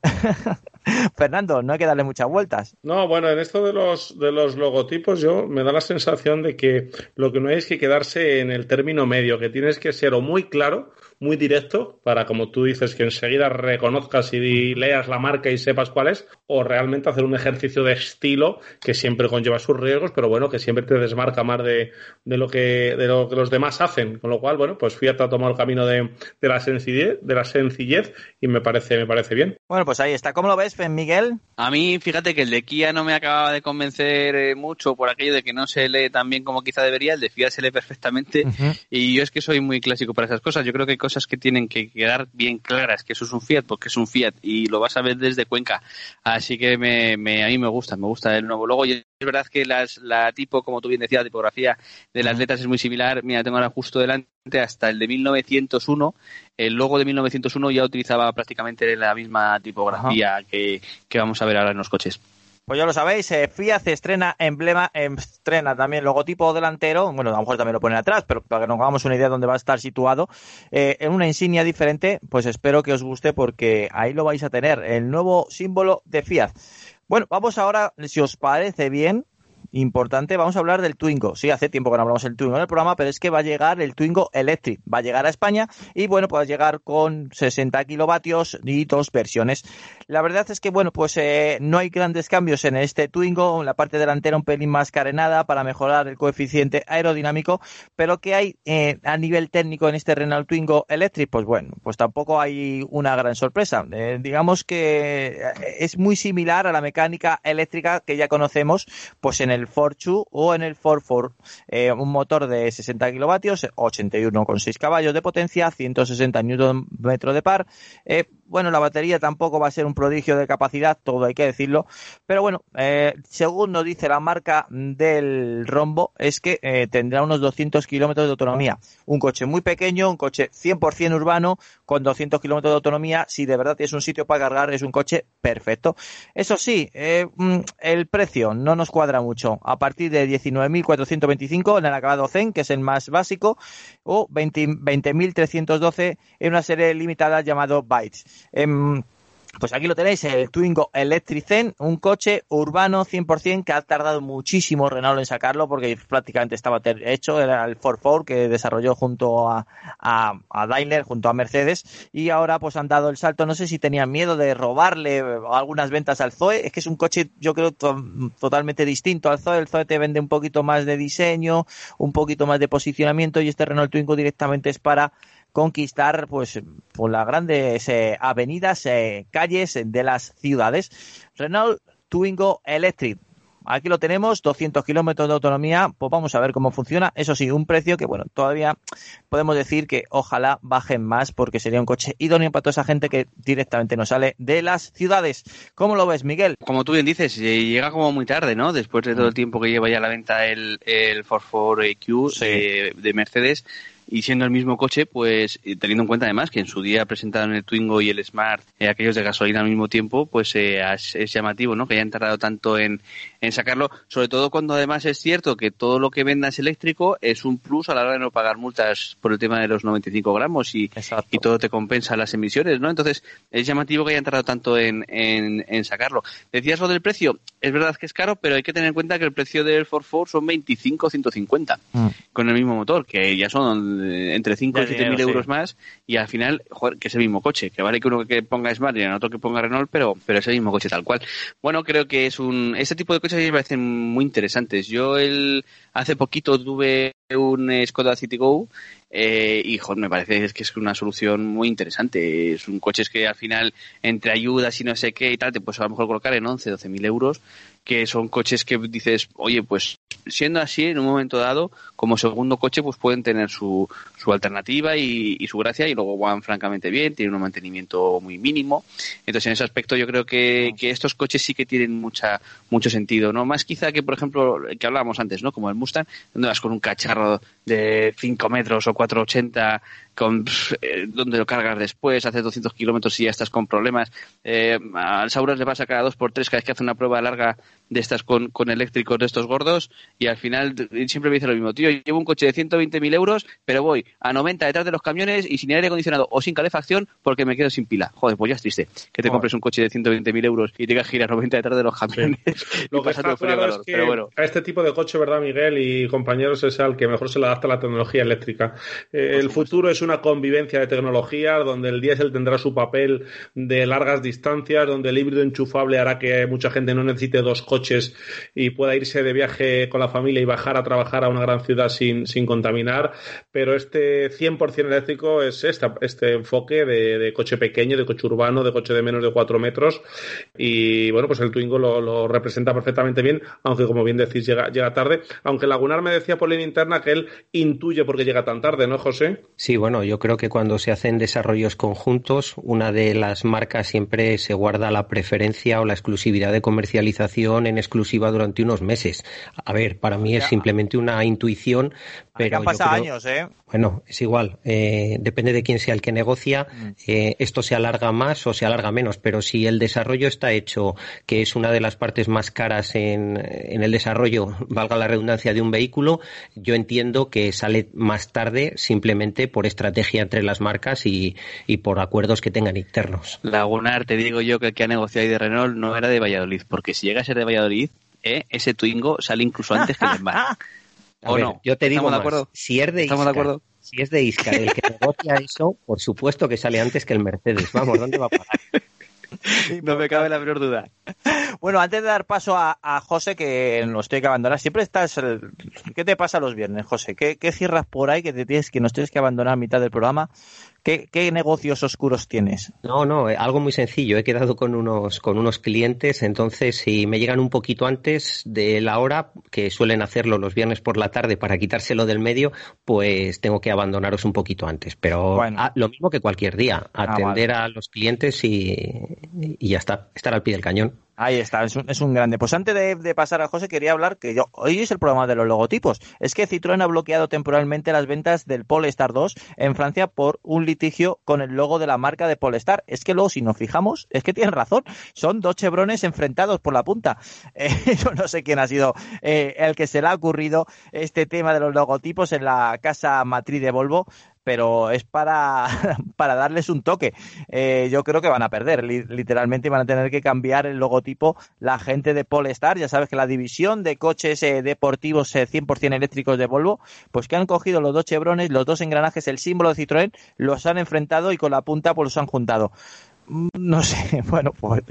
S1: *laughs* *laughs* Fernando, no hay que darle muchas vueltas.
S2: No, bueno, en esto de los, de los logotipos yo me da la sensación de que lo que no hay es que quedarse en el término medio, que tienes que ser o muy claro muy directo para, como tú dices, que enseguida reconozcas y leas la marca y sepas cuál es, o realmente hacer un ejercicio de estilo que siempre conlleva sus riesgos, pero bueno, que siempre te desmarca más de, de lo, que, de lo que los demás hacen. Con lo cual, bueno, pues Fiat ha tomado el camino de, de, la sencillez, de la sencillez y me parece, me parece bien.
S1: Bueno, pues ahí está. ¿Cómo lo ves, Miguel?
S3: A mí, fíjate que el de Kia no me acababa de convencer eh, mucho por aquello de que no se lee tan bien como quizá debería. El de Fiat se lee perfectamente y yo es que soy muy clásico para esas cosas. Yo creo que hay cosas que tienen que quedar bien claras, que eso es un Fiat, porque es un Fiat y lo vas a ver desde Cuenca. Así que me, me, a mí me gusta, me gusta el nuevo logo. Y es verdad que las, la tipo, como tú bien decías, la tipografía de las letras es muy similar. Mira, tengo ahora justo delante hasta el de 1901. El logo de 1901 ya utilizaba prácticamente la misma tipografía que, que vamos a ver ahora en los coches.
S1: Pues ya lo sabéis, eh, Fiat estrena emblema, estrena también logotipo delantero, bueno, a lo mejor también lo ponen atrás, pero para que nos hagamos una idea de dónde va a estar situado, eh, en una insignia diferente, pues espero que os guste porque ahí lo vais a tener, el nuevo símbolo de Fiat. Bueno, vamos ahora, si os parece bien, importante, vamos a hablar del Twingo. Sí, hace tiempo que no hablamos del Twingo en el programa, pero es que va a llegar el Twingo Electric. Va a llegar a España y bueno, puede llegar con 60 kilovatios y dos versiones. La verdad es que bueno, pues eh, no hay grandes cambios en este Twingo, la parte delantera un pelín más carenada para mejorar el coeficiente aerodinámico, pero que hay eh, a nivel técnico en este Renault Twingo Electric? Pues bueno, pues tampoco hay una gran sorpresa. Eh, digamos que es muy similar a la mecánica eléctrica que ya conocemos, pues en el Ford o en el Ford Ford. Eh, un motor de 60 kilovatios, 81,6 caballos de potencia, 160 Nm de par. Eh, bueno, la batería tampoco va a ser un prodigio de capacidad, todo hay que decirlo. Pero bueno, eh, según nos dice la marca del rombo, es que eh, tendrá unos 200 kilómetros de autonomía. Un coche muy pequeño, un coche 100% urbano, con 200 kilómetros de autonomía. Si de verdad tienes un sitio para cargar, es un coche perfecto. Eso sí, eh, mm, el precio no nos cuadra mucho. A partir de 19.425 en el acabado Zen, que es el más básico, o 20.312 en una serie limitada llamado Bytes. Em, pues aquí lo tenéis, el Twingo Electricen, un coche urbano 100% que ha tardado muchísimo Renault en sacarlo porque prácticamente estaba hecho, era el 4 que desarrolló junto a, a, Daimler, junto a Mercedes y ahora pues han dado el salto, no sé si tenían miedo de robarle algunas ventas al Zoe, es que es un coche yo creo totalmente distinto al Zoe, el Zoe te vende un poquito más de diseño, un poquito más de posicionamiento y este Renault Twingo directamente es para conquistar pues por las grandes eh, avenidas, eh, calles de las ciudades. Renault Twingo Electric. Aquí lo tenemos, 200 kilómetros de autonomía, pues vamos a ver cómo funciona. Eso sí, un precio que, bueno, todavía podemos decir que ojalá bajen más porque sería un coche idóneo para toda esa gente que directamente no sale de las ciudades. ¿Cómo lo ves, Miguel?
S3: Como tú bien dices, eh, llega como muy tarde, ¿no? Después de todo el tiempo que lleva ya a la venta el, el 44 EQ de Mercedes y siendo el mismo coche, pues teniendo en cuenta además que en su día presentaron el Twingo y el Smart, eh, aquellos de gasolina al mismo tiempo, pues eh, es, llamativo, ¿no? Que hayan tardado tanto en, en sacarlo, sobre todo cuando además es cierto que todo lo que venda es eléctrico, es un plus a la hora de no pagar multas por el tema de los 95 gramos y, y todo te compensa las emisiones, ¿no? Entonces, es llamativo que hayan tardado tanto en, en, en sacarlo. Decías lo del precio, es verdad que es caro, pero hay que tener en cuenta que el precio del Ford Ford son 25 150 mm. con el mismo motor, que ya son eh, entre 5 y 7 mil euros más y al final, joder, que es el mismo coche, que vale que uno que ponga Smart y el otro que ponga Renault, pero, pero es el mismo coche tal cual. Bueno, creo que es un, este tipo de coches me parecen muy interesantes. Yo el, hace poquito tuve un Skoda Citigo eh, y joder, me parece que es una solución muy interesante. Es un coche que al final, entre ayudas y no sé qué y tal, te puedes a lo mejor colocar en 11, 12 mil euros, que son coches que dices, oye, pues siendo así, en un momento dado, como segundo coche, pues pueden tener su, su alternativa y, su gracia y luego van francamente bien, tienen un mantenimiento muy mínimo. Entonces, en ese aspecto yo creo que, que estos coches sí que tienen mucha mucho sentido, ¿no? Más quizá que, por ejemplo, que hablábamos antes, ¿no? Como el Mustang, donde vas con un cacharro de 5 metros o 480 con, eh, donde lo cargas después, haces 200 kilómetros y ya estás con problemas. Eh, al Sauras le pasa cada dos por tres cada vez que hace una prueba larga de estas con, con eléctricos de estos gordos y al final siempre me dice lo mismo, tío, llevo un coche de 120.000 euros, pero voy a 90 detrás de los camiones y sin aire acondicionado o sin calefacción porque me quedo sin pila. Joder, pues ya es triste que te compres un coche de 120.000 euros y tengas que ir a 90 detrás de los camiones.
S2: Lo *laughs* que está claro es que a este tipo de coche, ¿verdad, Miguel y compañeros? Es al que mejor se le adapta la tecnología eléctrica. Eh, el futuro es una convivencia de tecnologías donde el diésel tendrá su papel de largas distancias, donde el híbrido enchufable hará que mucha gente no necesite dos coches y pueda irse de viaje con la familia y bajar a trabajar a una gran ciudad sin, sin contaminar. Pero este 100% eléctrico es esta, este enfoque de, coche pequeño, de coche urbano, de coche de menos de 4 metros. Y bueno, pues el Twingo lo, representa perfectamente bien, aunque como bien decís, llega, llega tarde. Aunque Lagunar me decía por línea interna que él intuye por qué llega tan tarde, ¿no, José?
S4: Sí, bueno, yo creo que cuando se hacen desarrollos conjuntos, una de las marcas siempre se guarda la preferencia o la exclusividad de comercialización en exclusiva durante unos meses. A ver, para mí es simplemente una intuición, pero.
S1: Pasado años, ¿eh?
S4: Bueno, es igual. Eh, depende de quién sea el que negocia. Mm. Eh, esto se alarga más o se alarga menos, pero si el desarrollo está hecho, que es una de las partes más caras en, en el desarrollo, *laughs* valga la redundancia, de un vehículo, yo entiendo que sale más tarde simplemente por estrategia entre las marcas y, y por acuerdos que tengan internos.
S3: Lagunar, te digo yo que el que ha negociado ahí de Renault no era de Valladolid, porque si llega a ser de Valladolid, eh, ese Twingo sale incluso antes que el *laughs*
S4: ¿O no? Yo te digo, de acuerdo? si es de
S3: ¿Estamos de acuerdo?
S4: Si es de Iscar el que *laughs* negocia eso, por supuesto que sale antes que el Mercedes. Vamos, ¿dónde va a parar? *laughs*
S3: no me cabe la menor duda.
S1: Bueno, antes de dar paso a, José, que nos tiene que abandonar, siempre estás. ¿Qué te pasa los viernes, José? ¿Qué, cierras por ahí que, te tienes, que nos tienes que abandonar a mitad del programa? ¿Qué, negocios oscuros tienes?
S4: No, no, eh, algo muy sencillo. He quedado con unos, con unos clientes, entonces si me llegan un poquito antes de la hora, que suelen hacerlo los viernes por la tarde para quitárselo del medio, pues tengo que abandonaros un poquito antes. Pero ah, lo mismo que cualquier día, ah, atender a los clientes y, y ya está, estar al pie del cañón.
S1: Ahí está, es un, es un grande. Pues antes de, pasar a José, quería hablar que yo, hoy es el programa de los logotipos. Es que Citroën ha bloqueado temporalmente las ventas del Polestar 2 en Francia por un litigio con el logo de la marca de Polestar. Es que luego, si nos fijamos, es que tienen razón. Son dos chevrones enfrentados por la punta. *laughs* Eh, yo no sé quién ha sido eh, el que se le ha ocurrido este tema de los logotipos en la casa matriz de Volvo pero es para, *laughs* para darles un toque. Eh, yo creo que van a perder, literalmente, van a tener que cambiar el logotipo la gente de Polestar. Ya sabes que la división de coches eh, deportivos 100% eh, eléctricos de Volvo, pues que han cogido los dos chevrones, los dos engranajes, el símbolo de Citroën, los han enfrentado y con la punta pues los han juntado no sé, *laughs* bueno, pues,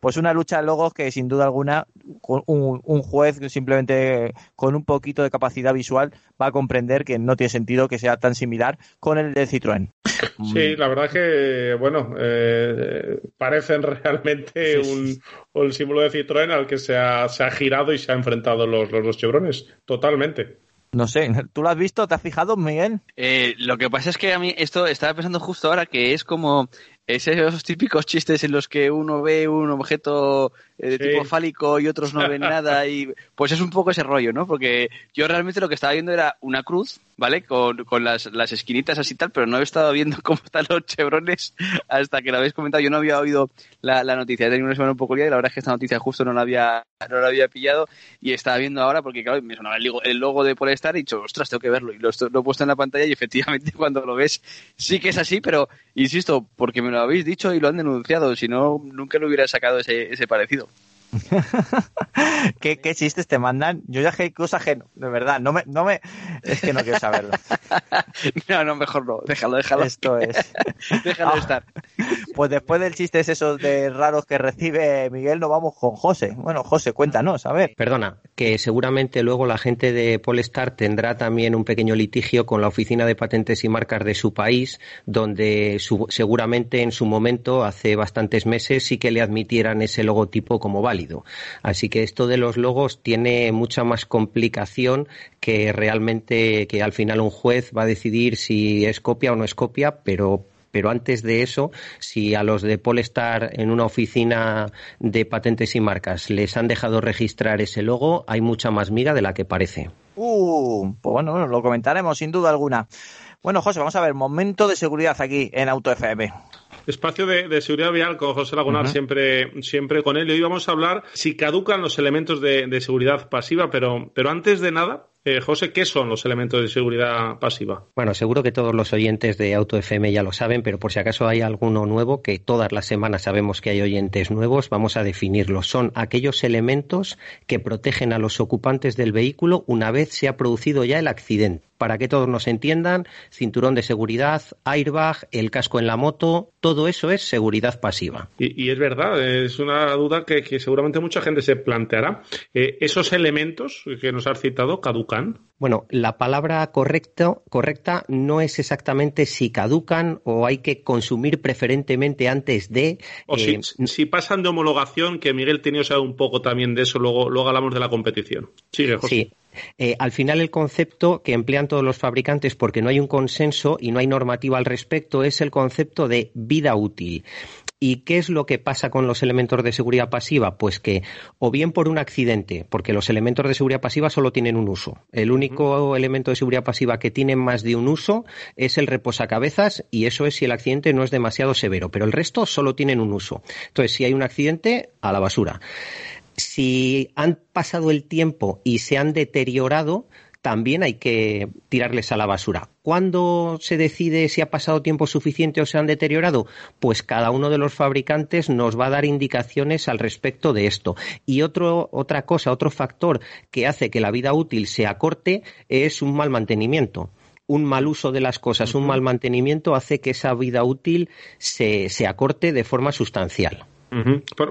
S1: pues una lucha de logos que sin duda alguna un, un juez simplemente con un poquito de capacidad visual va a comprender que no tiene sentido que sea tan similar con el de Citroën. *laughs*
S2: Sí, la verdad que, bueno, eh, parecen realmente un, un, símbolo de Citroën al que se ha, se ha girado y se ha enfrentado los, los dos chevrones, totalmente.
S1: No sé, ¿tú lo has visto? ¿Te has fijado, Miguel?
S3: Eh, lo que pasa es que a mí esto estaba pensando justo ahora que es como esos típicos chistes en los que uno ve un objeto eh, de tipo fálico y otros no ven *laughs* nada y pues es un poco ese rollo, ¿no? Porque yo realmente lo que estaba viendo era una cruz, ¿vale? Con, con las, las esquinitas así tal, pero no he estado viendo *laughs* cómo están los chevrones hasta que lo habéis comentado. Yo no había oído la, la noticia, he tenido una semana un poco liada y la verdad es que esta noticia justo no la había, no la había pillado y estaba viendo ahora porque claro, me sonaba el, logo de Polestar y he dicho, ostras, tengo que verlo y lo, lo he puesto en la pantalla y efectivamente *laughs* cuando lo ves sí que es así, pero insisto, porque me lo habéis dicho y lo han denunciado, si no, nunca lo hubiera sacado ese, ese parecido. *laughs*
S1: ¿Qué, ¿Qué, chistes te mandan? Yo ya que cosa ajeno, de verdad. No me, no me, es que no quiero saberlo. *laughs*
S3: no, no, mejor no. Déjalo, déjalo.
S1: Esto es. *laughs*
S3: déjalo estar.
S1: Pues después del chiste esos de raros que recibe Miguel, nos vamos con José. Bueno, José, cuéntanos, a ver.
S4: Perdona, que seguramente luego la gente de Polestar tendrá también un pequeño litigio con la Oficina de Patentes y Marcas de su país, donde seguramente en su momento, hace bastantes meses, sí que le admitieran ese logotipo como Así que esto de los logos tiene mucha más complicación que realmente que al final un juez va a decidir si es copia o no es copia, pero pero antes de eso, si a los de Polestar en una oficina de patentes y marcas les han dejado registrar ese logo, hay mucha más miga de la que parece.
S1: Uh, pues bueno, lo comentaremos sin duda alguna. Bueno, José, vamos a ver, momento de seguridad aquí en Auto FM.
S2: Espacio de, seguridad vial con José Lagunar, siempre, siempre con él. Y hoy vamos a hablar si caducan los elementos de, de seguridad pasiva, pero, pero antes de nada, eh, José, ¿qué son los elementos de seguridad pasiva?
S4: Bueno, seguro que todos los oyentes de Auto FM ya lo saben, pero por si acaso hay alguno nuevo, que todas las semanas sabemos que hay oyentes nuevos, vamos a definirlos. Son aquellos elementos que protegen a los ocupantes del vehículo una vez se ha producido ya el accidente para que todos nos entiendan, cinturón de seguridad, airbag, el casco en la moto, todo eso es seguridad pasiva.
S2: Y, es verdad, es una duda que, seguramente mucha gente se planteará. Eh, ¿Esos elementos que nos has citado caducan?
S4: Bueno, la palabra correcto, correcta no es exactamente si caducan o hay que consumir preferentemente antes de.
S2: O si, eh, pasan de homologación, que Miguel tenía un poco también de eso, luego, luego hablamos de la competición. Sigue, José.
S4: Sí. Eh, al final el concepto que emplean todos los fabricantes porque no hay un consenso y no hay normativa al respecto es el concepto de vida útil. ¿Y qué es lo que pasa con los elementos de seguridad pasiva? Pues que o bien por un accidente, porque los elementos de seguridad pasiva solo tienen un uso. El único elemento de seguridad pasiva que tiene más de un uso es el reposacabezas y eso es si el accidente no es demasiado severo, pero el resto solo tienen un uso. Entonces, si hay un accidente, a la basura si han pasado el tiempo y se han deteriorado, también hay que tirarles a la basura. ¿Cuándo se decide si ha pasado tiempo suficiente o se han deteriorado? Pues cada uno de los fabricantes nos va a dar indicaciones al respecto de esto. Y otro, otra cosa, otro factor que hace que la vida útil se acorte es un mal mantenimiento un mal uso de las cosas, un mal mantenimiento hace que esa vida útil se, se acorte de forma sustancial.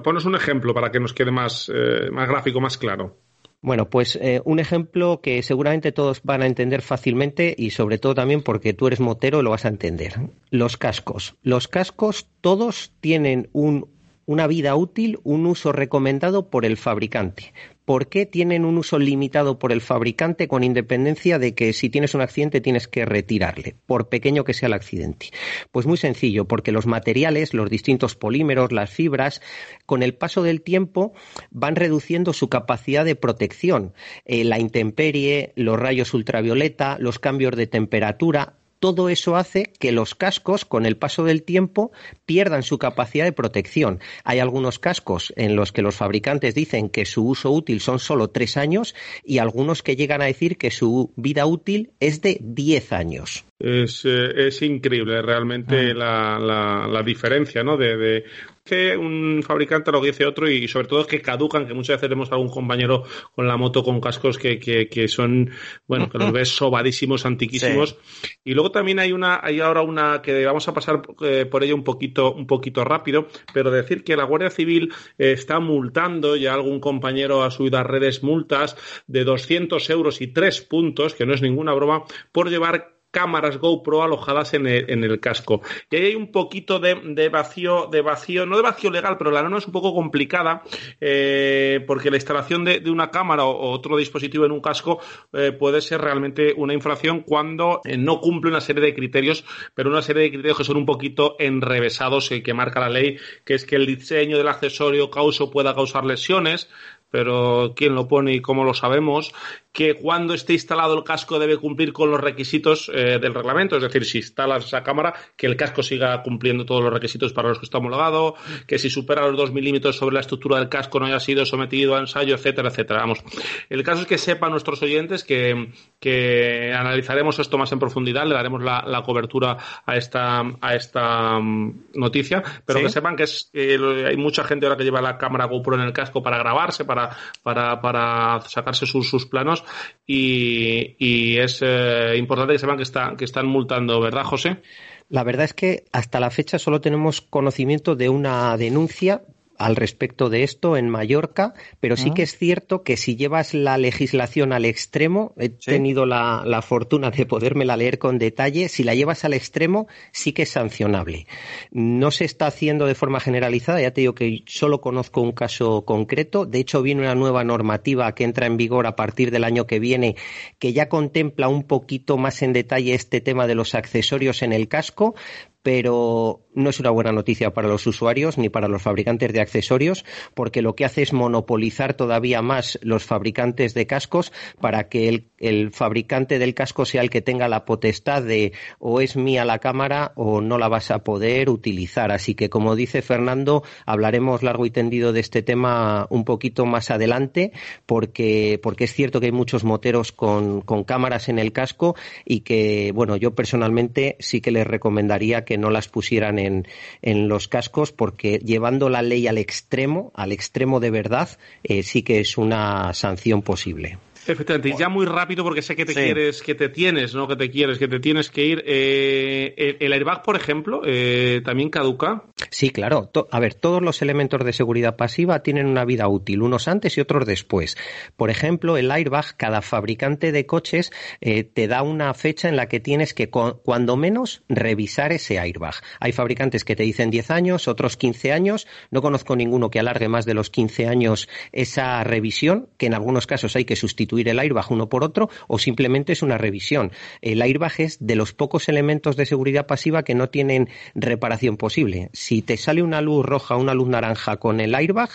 S2: Ponos un ejemplo para que nos quede más, eh, más gráfico, más claro.
S4: Bueno, pues eh, un ejemplo que seguramente todos van a entender fácilmente y sobre todo también porque tú eres motero lo vas a entender. Los cascos. Los cascos todos tienen un, una vida útil, un uso recomendado por el fabricante. ¿Por qué tienen un uso limitado por el fabricante con independencia de que si tienes un accidente tienes que retirarle, por pequeño que sea el accidente? Pues muy sencillo, porque los materiales, los distintos polímeros, las fibras, con el paso del tiempo van reduciendo su capacidad de protección. Eh, la intemperie, los rayos ultravioleta, los cambios de temperatura, todo eso hace que los cascos, con el paso del tiempo, pierdan su capacidad de protección. Hay algunos cascos en los que los fabricantes dicen que su uso útil son solo tres años y algunos que llegan a decir que su vida útil es de diez años.
S2: Es, eh, es increíble realmente ah. la, la, diferencia ¿no? de, que un fabricante lo dice otro y sobre todo que caducan, que muchas veces tenemos algún compañero con la moto con cascos que, que, son, bueno, que los *laughs* ves sobadísimos, antiquísimos. Y luego también hay una, hay ahora una que vamos a pasar eh, por ello un poquito, un poquito rápido, pero decir que la Guardia Civil está multando, ya algún compañero ha subido a redes multas de 200 euros y tres puntos, que no es ninguna broma, por llevar cámaras GoPro alojadas en el, casco. Y ahí hay un poquito de, vacío, de vacío, no de vacío legal, pero la norma es un poco complicada, eh, porque la instalación de, una cámara o, otro dispositivo en un casco eh, puede ser realmente una infracción cuando eh, no cumple una serie de criterios, pero una serie de criterios que son un poquito enrevesados y que marca la ley, que es que el diseño del accesorio causo pueda causar lesiones, pero quién lo pone y cómo lo sabemos, que cuando esté instalado el casco debe cumplir con los requisitos eh, del reglamento, es decir, si instalas esa cámara, que el casco siga cumpliendo todos los requisitos para los que está homologado, que si supera los dos milímetros sobre la estructura del casco no haya sido sometido a ensayo, etcétera, etcétera. Vamos, el caso es que sepan nuestros oyentes que, que analizaremos esto más en profundidad, le daremos la, cobertura a esta, a esta mm, noticia, pero que sepan que es, eh, hay mucha gente ahora que lleva la cámara GoPro en el casco para grabarse, para, para, sacarse sus, sus planos y, es eh, importante que sepan que, está, que están multando, ¿verdad, José?
S4: La verdad es que hasta la fecha solo tenemos conocimiento de una denuncia al respecto de esto en Mallorca, pero sí que es cierto que si llevas la legislación al extremo, he tenido la, la, fortuna de podérmela leer con detalle, si la llevas al extremo sí que es sancionable. No se está haciendo de forma generalizada, ya te digo que solo conozco un caso concreto, de hecho viene una nueva normativa que entra en vigor a partir del año que viene que ya contempla un poquito más en detalle este tema de los accesorios en el casco, pero no es una buena noticia para los usuarios ni para los fabricantes de accesorios, porque lo que hace es monopolizar todavía más los fabricantes de cascos para que el, fabricante del casco sea el que tenga la potestad de o es mía la cámara o no la vas a poder utilizar. Así que, como dice Fernando, hablaremos largo y tendido de este tema un poquito más adelante, porque, porque es cierto que hay muchos moteros con, con cámaras en el casco y que, bueno, yo personalmente sí que les recomendaría que no las pusieran en, en los cascos porque llevando la ley al extremo, al extremo de verdad, eh, sí que es una sanción posible.
S2: Efectivamente, y ya muy rápido porque sé que te quieres, que te tienes, ¿no? Que te quieres, que te tienes que ir. Eh, el, airbag, por ejemplo, eh, también caduca.
S4: Sí, claro. a ver, todos los elementos de seguridad pasiva tienen una vida útil, unos antes y otros después. Por ejemplo, el airbag, cada fabricante de coches eh, te da una fecha en la que tienes que, cuando menos, revisar ese airbag. Hay fabricantes que te dicen 10 años, otros 15 años. No conozco ninguno que alargue más de los 15 años esa revisión, que en algunos casos hay que el airbag uno por otro o simplemente es una revisión. El airbag es de los pocos elementos de seguridad pasiva que no tienen reparación posible. Si te sale una luz roja una luz naranja con el airbag,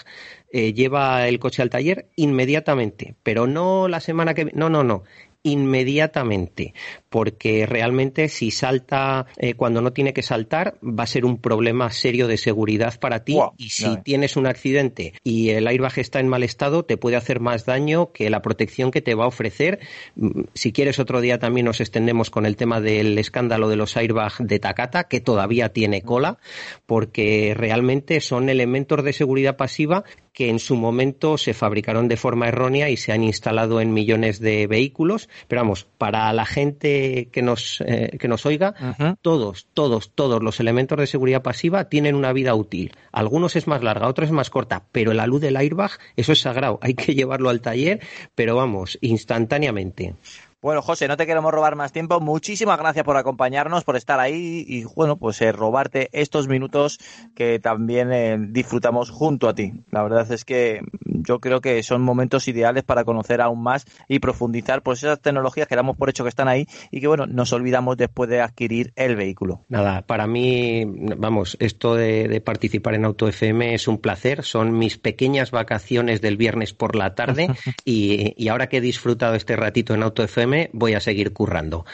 S4: eh, lleva el coche al taller inmediatamente, pero no la semana que no, no, no, inmediatamente, porque realmente si salta eh, cuando no tiene que saltar va a ser un problema serio de seguridad para ti y si tienes un accidente y el airbag está en mal estado te puede hacer más daño que la protección que te va a ofrecer. Mm, si quieres otro día también nos extendemos con el tema del escándalo de los airbags de Takata que todavía tiene cola porque realmente son elementos de seguridad pasiva que en su momento se fabricaron de forma errónea y se han instalado en millones de vehículos. Pero vamos, para la gente que nos, eh, que nos oiga, todos, todos, todos los elementos de seguridad pasiva tienen una vida útil. Algunos es más larga, otros es más corta, pero la luz del airbag, eso es sagrado. *laughs* Hay que llevarlo al taller, pero vamos, instantáneamente.
S1: Bueno, José, no te queremos robar más tiempo. Muchísimas gracias por acompañarnos, por estar ahí y, bueno, pues eh, robarte estos minutos que también eh, disfrutamos junto a ti. La verdad es que yo creo que son momentos ideales para conocer aún más y profundizar pues esas tecnologías que damos por hecho que están ahí y que bueno, nos olvidamos después de adquirir el vehículo.
S4: Nada, para mí, vamos, esto de, participar en Auto FM es un placer. Son mis pequeñas vacaciones del viernes por la tarde *laughs* y, y ahora que he disfrutado este ratito en Auto FM voy a seguir currando.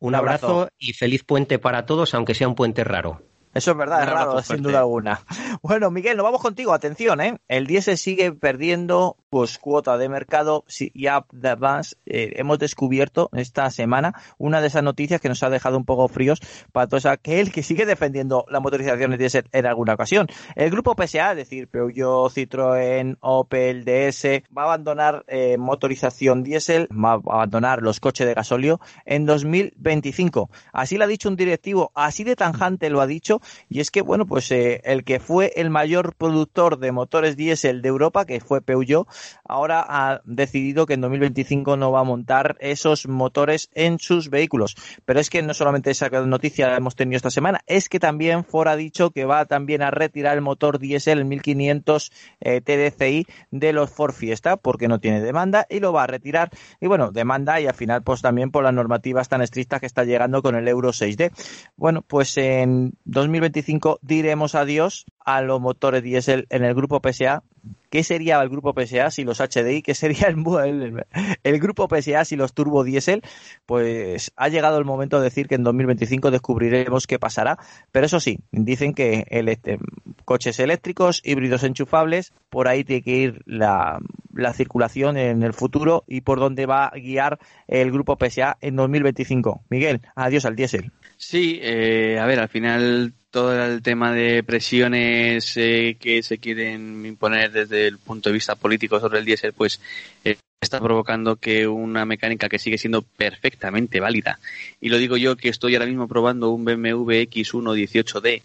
S4: Un, abrazo y feliz puente para todos, aunque sea un puente raro.
S1: Eso es verdad, es raro, sin duda alguna. Bueno, Miguel, nos vamos contigo. Atención, ¿eh? El diésel sigue perdiendo pues cuota de mercado y además eh, hemos descubierto esta semana una de esas noticias que nos ha dejado un poco fríos para todos aquel que sigue defendiendo las motorizaciones diésel en alguna ocasión. El grupo PSA, es decir, Peugeot, Citroën, Opel, DS, va a abandonar eh, motorización diésel, va a abandonar los coches de gasolio en 2025. Así lo ha dicho un directivo, así de tanjante lo ha dicho y es que, bueno, pues eh, el que fue el mayor productor de motores diésel de Europa, que fue Peugeot, ahora ha decidido que en 2025 no va a montar esos motores en sus vehículos. Pero es que no solamente esa noticia la hemos tenido esta semana, es que también Ford ha dicho que va también a retirar el motor diésel 1500 eh, TDCI de los Ford Fiesta porque no tiene demanda y lo va a retirar. Y bueno, demanda y al final pues también por las normativas tan estrictas que está llegando con el Euro 6D. Bueno, pues en 2025 diremos adiós a los motores diésel en el grupo PSA. ¿Qué sería el grupo PSA si los HDI? ¿Qué sería el, grupo PSA si los turbo diésel? Pues ha llegado el momento de decir que en 2025 descubriremos qué pasará. Pero eso sí, dicen que el, este, coches eléctricos, híbridos enchufables, por ahí tiene que ir la, la circulación en el futuro y por dónde va a guiar el grupo PSA en 2025. Miguel, adiós al diésel.
S3: Sí, eh, a ver, al final todo el tema de presiones eh, que se quieren imponer desde el punto de vista político sobre el diésel, pues eh, está provocando que una mecánica que sigue siendo perfectamente válida, y lo digo yo que estoy ahora mismo probando un BMW X1 18D,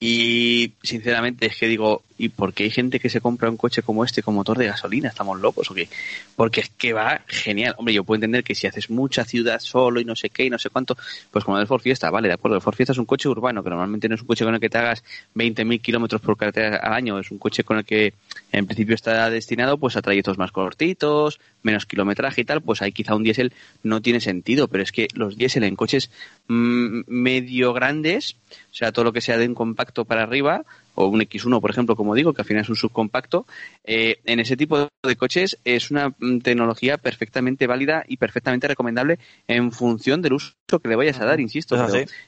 S3: y sinceramente es que digo, ¿y por qué hay gente que se compra un coche como este con motor de gasolina? ¿Estamos locos o qué? Porque es que va genial. Hombre, yo puedo entender que si haces mucha ciudad solo y no sé qué y no sé cuánto, pues como el Ford Fiesta, vale, de acuerdo. El Ford Fiesta es un coche urbano, que normalmente no es un coche con el que te hagas 20.000 kilómetros por carretera al año. Es un coche con el que en principio está destinado pues a trayectos más cortitos, menos kilometraje y tal. Pues ahí quizá un diésel no tiene sentido, pero es que los diésel en coches mm, medio grandes, o sea, todo lo que sea de un compacto para arriba, o un X1, por ejemplo, como digo, que al final es un subcompacto, eh, en ese tipo de coches es una mm, tecnología perfectamente válida y perfectamente recomendable en función del uso que le vayas a dar, insisto.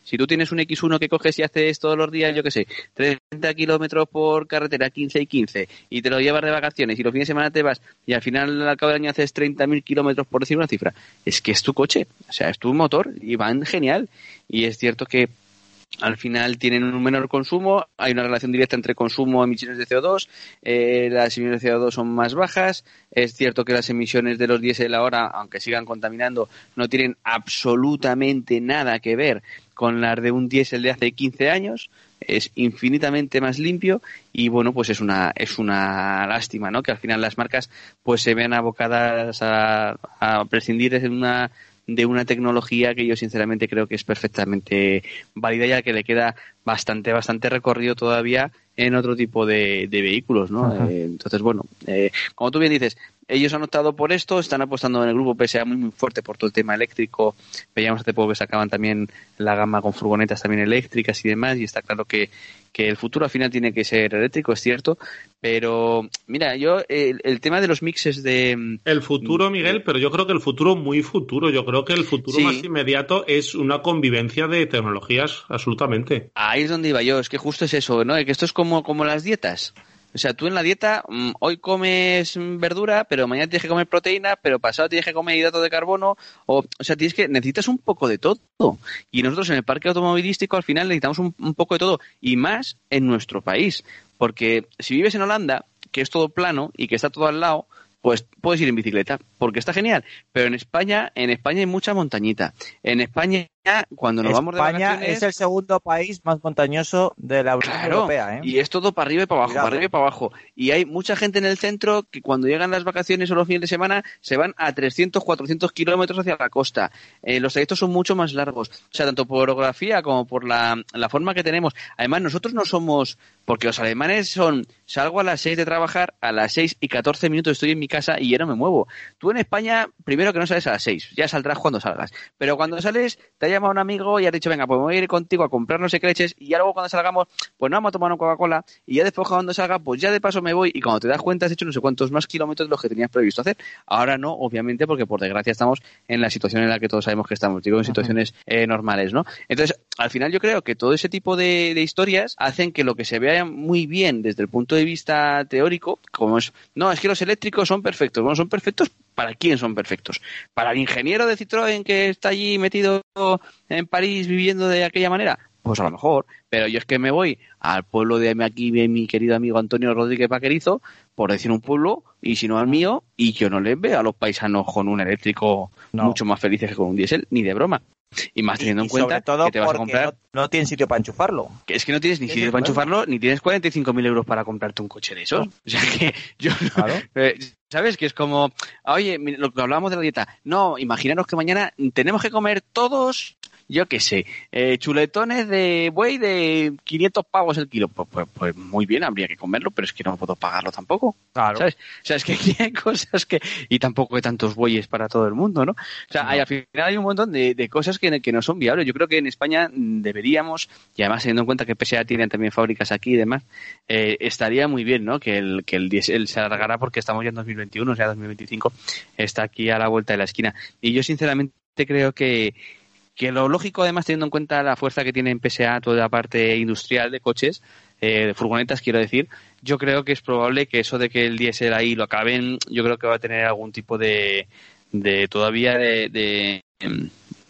S3: si tú tienes un X1 que coges y haces todos los días, yo qué sé, 30 kilómetros por carretera, 15 y 15, y te lo llevas de vacaciones y los fines de semana te vas y al final al cabo del año haces 30.000 kilómetros por decir una cifra, es que es tu coche, o sea, es tu motor y van genial. Y es cierto que al final tienen un menor consumo, hay una relación directa entre consumo y emisiones de CO2, eh, las emisiones de CO2 son más bajas, es cierto que las emisiones de los diésel ahora, aunque sigan contaminando, no tienen absolutamente nada que ver con las de un diésel de hace 15 años, es infinitamente más limpio y bueno, pues es una es una lástima, ¿no? Que al final las marcas pues se vean abocadas a, a prescindir de una de una tecnología que yo sinceramente creo que es perfectamente válida ya que le queda bastante, bastante recorrido todavía en otro tipo de, vehículos, ¿no? Eh, entonces, bueno, eh, como tú bien dices, ellos han optado por esto, están apostando en el grupo PSA muy, muy fuerte por todo el tema eléctrico. Veíamos hace poco que sacaban también la gama con furgonetas también eléctricas y demás, y está claro que, que el futuro al final tiene que ser eléctrico, es cierto, pero mira, yo el, tema de los mixes de...
S2: El futuro, Miguel, pero yo creo que el futuro muy futuro, yo creo que el futuro más inmediato es una convivencia de tecnologías, absolutamente.
S3: Ahí es donde iba yo, es que justo es eso, ¿no? Que esto es como, como las dietas. O sea, tú en la dieta mm, hoy comes verdura, pero mañana tienes que comer proteína, pero pasado tienes que comer hidrato de carbono. O, o sea, tienes que necesitas un poco de todo. Y nosotros en el parque automovilístico al final necesitamos un poco de todo. Y más en nuestro país. Porque si vives en Holanda, que es todo plano y que está todo al lado, pues puedes ir en bicicleta, porque está genial. Pero en España, en España hay mucha montañita. En España, cuando nos vamos de vacaciones...
S1: es el segundo país más montañoso de la Unión Europea, ¿eh?
S3: Y es todo para arriba y para abajo, para arriba y para abajo. Y hay mucha gente en el centro que cuando llegan las vacaciones o los fines de semana se van a 300, 400 kilómetros hacia la costa. Eh, los trayectos son mucho más largos. O sea, tanto por orografía como por la, la forma que tenemos. Además, nosotros no somos... Porque los alemanes son... Salgo a las 6 de trabajar, a las 6 y 14 minutos estoy en mi casa y ya no me muevo. Tú en España, primero que no sales a las 6, ya saldrás cuando salgas. Pero cuando sales, te ha llamado un amigo y has dicho, venga, pues voy a ir contigo a comprar no sé qué leches y ya luego cuando salgamos, pues no vamos a tomar una Coca-Cola y ya después cuando salga, pues ya de paso me voy y cuando te das cuenta has hecho no sé cuántos más kilómetros de los que tenías previsto hacer. Ahora no, obviamente, porque por desgracia estamos en la situación en la que todos sabemos que estamos, digo, en situaciones eh, normales, ¿no? Entonces, al final yo creo que todo ese tipo de, de historias hacen que lo que se vea muy bien desde el punto de vista teórico, como es, no, es que los eléctricos son perfectos, bueno, son perfectos ¿Para quién son perfectos? ¿Para el ingeniero de Citroën que está allí metido en París viviendo de aquella manera? Pues a lo mejor, pero yo es que me voy al pueblo de aquí, de mi querido amigo Antonio Rodríguez Paquerizo, por decir un pueblo, y si no al mío, y yo no les veo a los paisanos con un eléctrico mucho más felices que con un diésel, ni de broma. Y más teniendo en cuenta que te vas a comprar.
S1: No, no tienes sitio para enchufarlo.
S3: Que es que no tienes ni sitio para enchufarlo, ni tienes 45.000 euros para comprarte un coche de esos. O sea que yo. *laughs* Eh, ¿Sabes? Que es como, oye, lo que hablábamos de la dieta. No, imaginaros que mañana tenemos que comer todos yo qué sé, eh, chuletones de buey de 500 pavos el kilo. Pues, pues, pues, muy bien, habría que comerlo, pero es que no puedo pagarlo tampoco. Claro. ¿Sabes? O sea, es que *laughs* aquí hay cosas que. Y tampoco hay tantos bueyes para todo el mundo, ¿no? O sea, hay, al final hay un montón de, de cosas que, que, no son viables. Yo creo que en España deberíamos, y además teniendo en cuenta que PSA tiene también fábricas aquí y demás, eh, estaría muy bien, ¿no? Que el, que el diésel se alargara porque estamos ya en 2021, o sea, 2025 está aquí a la vuelta de la esquina. Y yo sinceramente creo que, que lo lógico, además, teniendo en cuenta la fuerza que tiene en PSA toda la parte industrial de coches, eh, de furgonetas, quiero decir, yo creo que es probable que eso de que el diésel ahí lo acaben, yo creo que va a tener algún tipo de, de todavía de, de,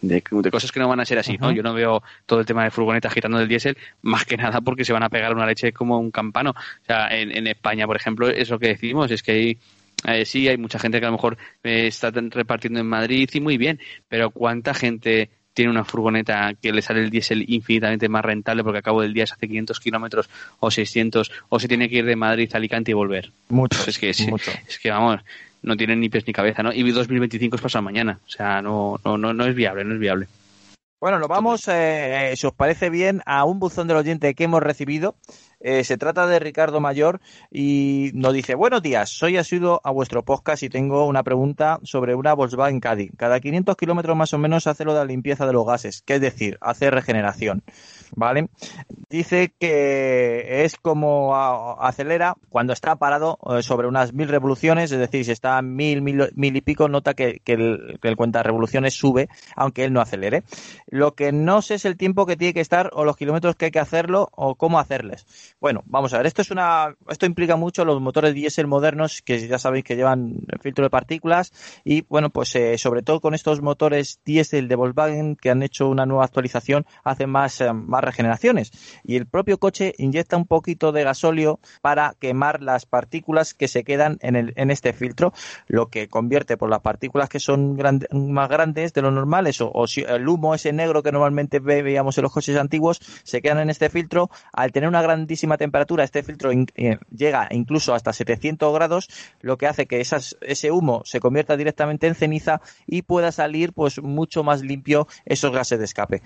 S3: de, cosas que no van a ser así, ¿no? Yo no veo todo el tema de furgonetas agitando del diésel, más que nada porque se van a pegar una leche como un campano. O sea, en, en España, por ejemplo, es lo que decimos, es que hay eh, sí, hay mucha gente que a lo mejor eh, está repartiendo en Madrid y muy bien, pero ¿cuánta gente tiene una furgoneta que le sale el diésel infinitamente más rentable porque a cabo del día se hace 500 kilómetros o 600 o se tiene que ir de Madrid a Alicante y volver?
S1: Mucho.
S3: Pues es que, es que vamos, no tienen ni pies ni cabeza, ¿no? Y 2025 es pasado mañana, o sea, no, no, no, no es viable, no es viable.
S1: Bueno, nos vamos, eh, si os parece bien, a un buzón del oyente que hemos recibido. Eh, se trata de Ricardo Mayor y nos dice, buenos días, soy asiduo a vuestro podcast y tengo una pregunta sobre una Volkswagen Caddy. Cada 500 kilómetros más o menos hace lo de la limpieza de los gases, que es decir, hace regeneración. ¿Vale? Dice que es como acelera cuando está parado eh, sobre unas mil revoluciones, es decir, si está a mil, mil, y pico, nota que, el, que el cuenta revoluciones sube, aunque él no acelere. Lo que no sé es el tiempo que tiene que estar o los kilómetros que hay que hacerlo o cómo hacerles. Bueno, vamos a ver, esto es una, esto implica mucho los motores diésel modernos que ya sabéis que llevan filtro de partículas y bueno, pues eh, sobre todo con estos motores diésel de Volkswagen que han hecho una nueva actualización hacen más, eh, más regeneraciones. Y el propio coche inyecta un poquito de gasóleo para quemar las partículas que se quedan en, el, en este filtro, lo que convierte por las partículas que son más grandes de lo normal, eso, o si el humo ese negro que normalmente veíamos en los coches antiguos se quedan en este filtro, al tener una grandísima temperatura, este filtro eh, llega incluso hasta 700 grados, lo que hace que esas, ese humo se convierta directamente en ceniza y pueda salir pues mucho más limpio esos gases de escape.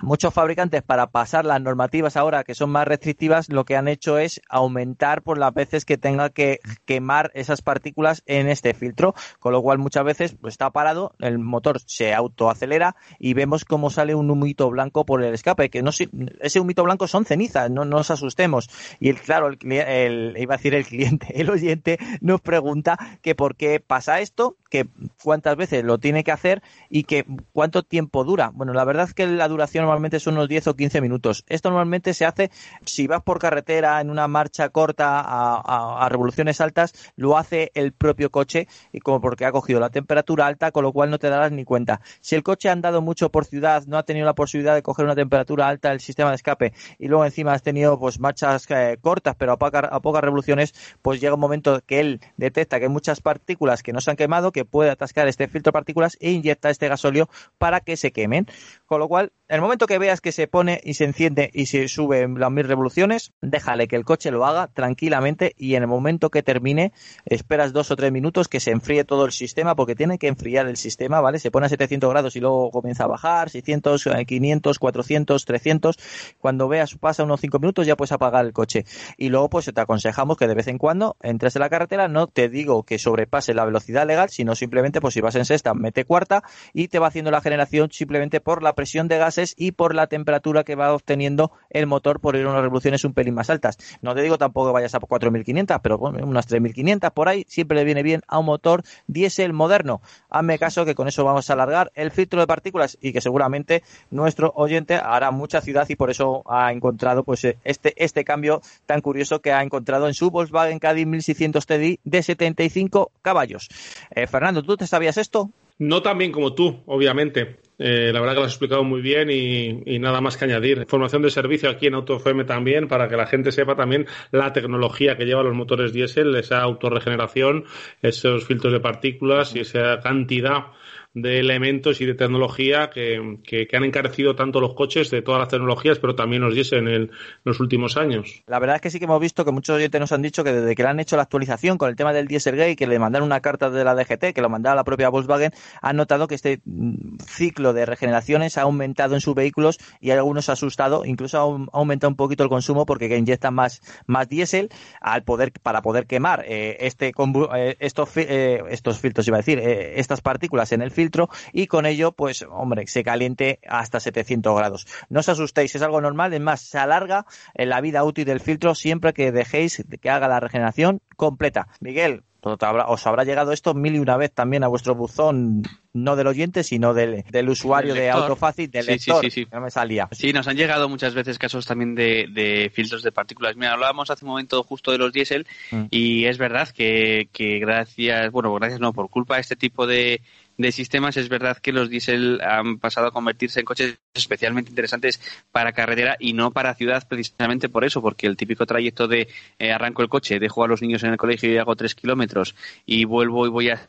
S1: Muchos fabricantes, para pasar las normativas ahora que son más restrictivas, lo que han hecho es aumentar por las veces que tenga que quemar esas partículas en este filtro, con lo cual muchas veces pues, está parado, el motor se autoacelera y vemos cómo sale un humito blanco por el escape, que no ese humito blanco son cenizas, no, nos asustemos. Y el, claro, el, iba a decir el cliente, *laughs* el oyente nos pregunta que por qué pasa esto, que cuántas veces lo tiene que hacer y que cuánto tiempo dura. Bueno, la verdad es que la duración normalmente son unos 10 o 15 minutos. Esto normalmente se hace si vas por carretera en una marcha corta a, revoluciones altas, lo hace el propio coche y como porque ha cogido la temperatura alta, con lo cual no te darás ni cuenta. Si el coche ha andado mucho por ciudad, no ha tenido la posibilidad de coger una temperatura alta del sistema de escape y luego encima has tenido pues marchas eh, cortas pero a, a pocas revoluciones, pues llega un momento que él detecta que hay muchas partículas que no se han quemado, que puede atascar este filtro de partículas e inyecta este gasóleo para que se quemen. Con lo cual, en el momento que veas que se pone y se enciende y se sube las mil revoluciones, déjale que el coche lo haga tranquilamente y en el momento que termine, esperas dos o tres minutos que se enfríe todo el sistema porque tiene que enfriar el sistema, ¿vale? Se pone a 700 grados y luego comienza a bajar, 600, 500, 400, 300. Cuando veas pasa unos cinco minutos ya puedes apagar el coche. Y luego pues te aconsejamos que de vez en cuando entres en la carretera, no te digo que sobrepase la velocidad legal, sino simplemente pues si vas en sexta, mete cuarta y te va haciendo la generación simplemente por la presión de y por la temperatura que va obteniendo el motor por ir a unas revoluciones un pelín más altas. No te digo tampoco que vayas a 4.500, pero bueno, unas 3.500 por ahí siempre le viene bien a un motor diésel moderno. Hazme caso que con eso vamos a alargar el filtro de partículas y que seguramente nuestro oyente hará mucha ciudad y por eso ha encontrado pues este, este cambio tan curioso que ha encontrado en su Volkswagen Caddy 1600 TDI de 75 caballos. Eh, Fernando, ¿tú te sabías esto?
S2: No tan bien como tú, obviamente. Eh, la verdad que lo has explicado muy bien y, nada más que añadir. Formación de servicio aquí en AutoFM también para que la gente sepa también la tecnología que lleva los motores diésel, esa autorregeneración, esos filtros de partículas y esa cantidad de elementos y de tecnología que, que, han encarecido tanto los coches de todas las tecnologías, pero también los diésel en, los últimos años.
S1: La verdad es que sí que hemos visto que muchos oyentes nos han dicho que desde que le han hecho la actualización con el tema del Dieselgate, que le mandaron una carta de la DGT, que lo mandaba la propia Volkswagen, han notado que este mm, ciclo de regeneraciones ha aumentado en sus vehículos y algunos ha asustado, incluso ha aumentado un poquito el consumo porque inyectan más, más diésel al poder, para poder quemar eh, este, eh, estos, eh, estos filtros, iba a decir, estas partículas en el filtro y con ello, pues, hombre, se caliente hasta 700 grados. No os asustéis, es algo normal, es más, se alarga en la vida útil del filtro siempre que dejéis que haga la regeneración completa. Miguel, os habrá llegado esto mil y una vez también a vuestro buzón, no del oyente, sino del, del usuario de Autofácil, del lector, sí, sí, sí. no me salía.
S3: Sí, nos han llegado muchas veces casos también de, filtros de partículas. Mira, hablábamos hace un momento justo de los diésel mm. y es verdad que, que gracias, bueno, gracias no, por culpa de este tipo de, de sistemas, es verdad que los diésel han pasado a convertirse en coches especialmente interesantes para carretera y no para ciudad precisamente por eso, porque el típico trayecto de eh, arranco el coche, dejo a los niños en el colegio y hago tres kilómetros y vuelvo y voy a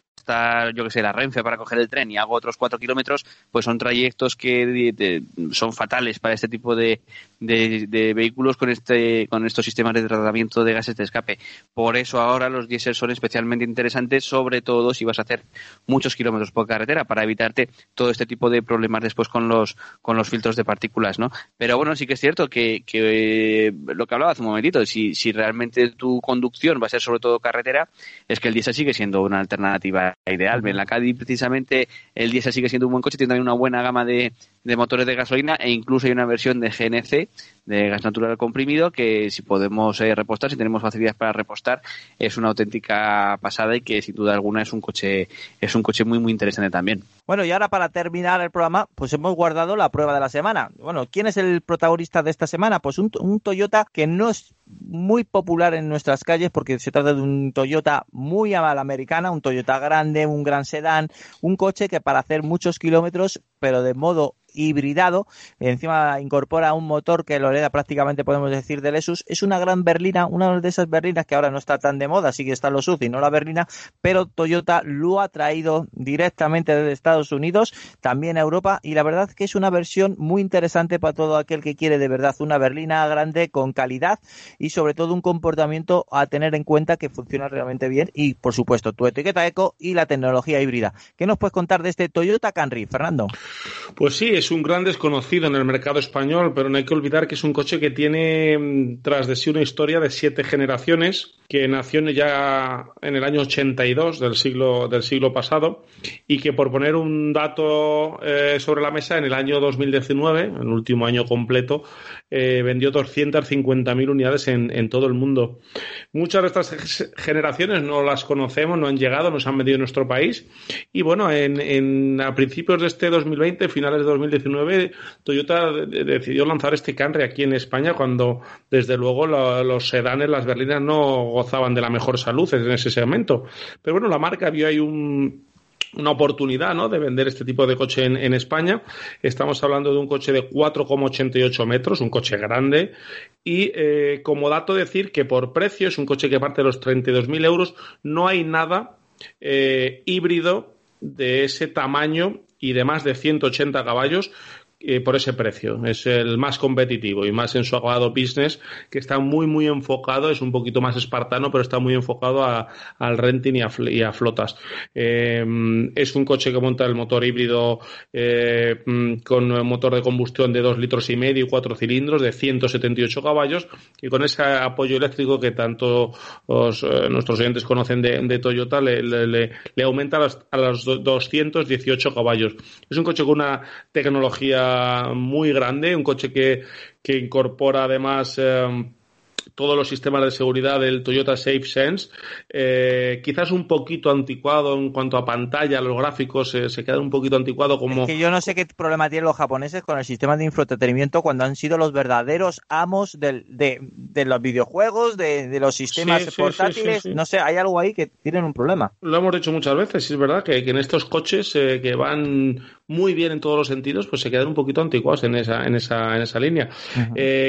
S3: yo que sé, la Renfe para coger el tren y hago otros cuatro kilómetros, pues son trayectos que son fatales para este tipo de, de, vehículos con este con estos sistemas de tratamiento de gases de escape. Por eso ahora los diésel son especialmente interesantes, sobre todo si vas a hacer muchos kilómetros por carretera para evitarte todo este tipo de problemas después con los con los filtros de partículas, ¿no? Pero bueno, sí que es cierto que, que lo que hablaba hace un momentito, si, si realmente tu conducción va a ser sobre todo carretera, es que el diésel sigue siendo una alternativa ideal. En la Caddy precisamente el diésel sigue siendo un buen coche, tiene también una buena gama de, de motores de gasolina e incluso hay una versión de GNC de gas natural comprimido que si podemos eh, repostar, si tenemos facilidades para repostar, es una auténtica pasada y que sin duda alguna es un coche es un coche muy muy interesante también.
S1: Bueno, y ahora para terminar el programa, pues hemos guardado la prueba de la semana. Bueno, ¿quién es el protagonista de esta semana? Pues un, un Toyota que no es muy popular en nuestras calles porque se trata de un Toyota muy a la americana, un Toyota grande, un gran sedán, un coche que para hacer muchos kilómetros, pero de modo hibridado, encima incorpora un motor que lo hereda prácticamente podemos decir de Lexus, es una gran berlina, una de esas berlinas que ahora no está tan de moda, sí que está los y no la berlina, pero Toyota lo ha traído directamente desde Estados Unidos, también a Europa y la verdad que es una versión muy interesante para todo aquel que quiere de verdad una berlina grande con calidad y sobre todo un comportamiento a tener en cuenta que funciona realmente bien y por supuesto tu etiqueta eco y la tecnología híbrida. ¿Qué nos puedes contar de este Toyota Camry, Fernando?
S2: Pues sí, es un gran desconocido en el mercado español, pero no hay que olvidar que es un coche que tiene mm, tras de sí una historia de siete generaciones, que nació ya en el año 82 del siglo, del siglo pasado y que por poner un dato eh, sobre la mesa, en el año 2019, el último año completo, eh, vendió 250.000 unidades en, en, todo el mundo. Muchas de estas generaciones no las conocemos, no han llegado, no se han vendido en nuestro país. Y bueno, en, en, a principios de este 2020, finales de 2019, Toyota decidió lanzar este Camry aquí en España cuando, desde luego, los sedanes, las berlinas, no gozaban de la mejor salud en ese segmento. Pero bueno, la marca vio ahí un una oportunidad ¿no? de vender este tipo de coche en, España. Estamos hablando de un coche de 4,88 metros, un coche grande. Y eh, como dato decir que por precio es un coche que parte de los 32.000 euros. No hay nada eh, híbrido de ese tamaño y de más de 180 caballos eh, por ese precio. Es el más competitivo y más en su acabado business, que está muy, muy enfocado, es un poquito más espartano, pero está muy enfocado al renting y a, flotas. Eh, es un coche que monta el motor híbrido eh, mm, con motor de combustión de 2 litros y medio y 4 cilindros de 178 caballos y con ese apoyo eléctrico que tanto nuestros oyentes conocen de, Toyota le, aumenta a, a los 218 caballos. Es un coche con una tecnología muy grande, un coche que, que incorpora además eh, todos los sistemas de seguridad del Toyota Safe Sense. Eh, quizás un poquito anticuado en cuanto a pantalla, los gráficos eh, se quedan un poquito anticuado como...
S1: que yo no sé qué problema tienen los japoneses con el sistema de infoentretenimiento cuando han sido los verdaderos amos del, de, de, los videojuegos, de, los sistemas portátiles. no sé, hay algo ahí que tienen un problema.
S2: Lo hemos dicho muchas veces, es verdad que, en estos coches eh, que van muy bien en todos los sentidos, pues se quedan un poquito anticuados en esa, en esa, en esa línea.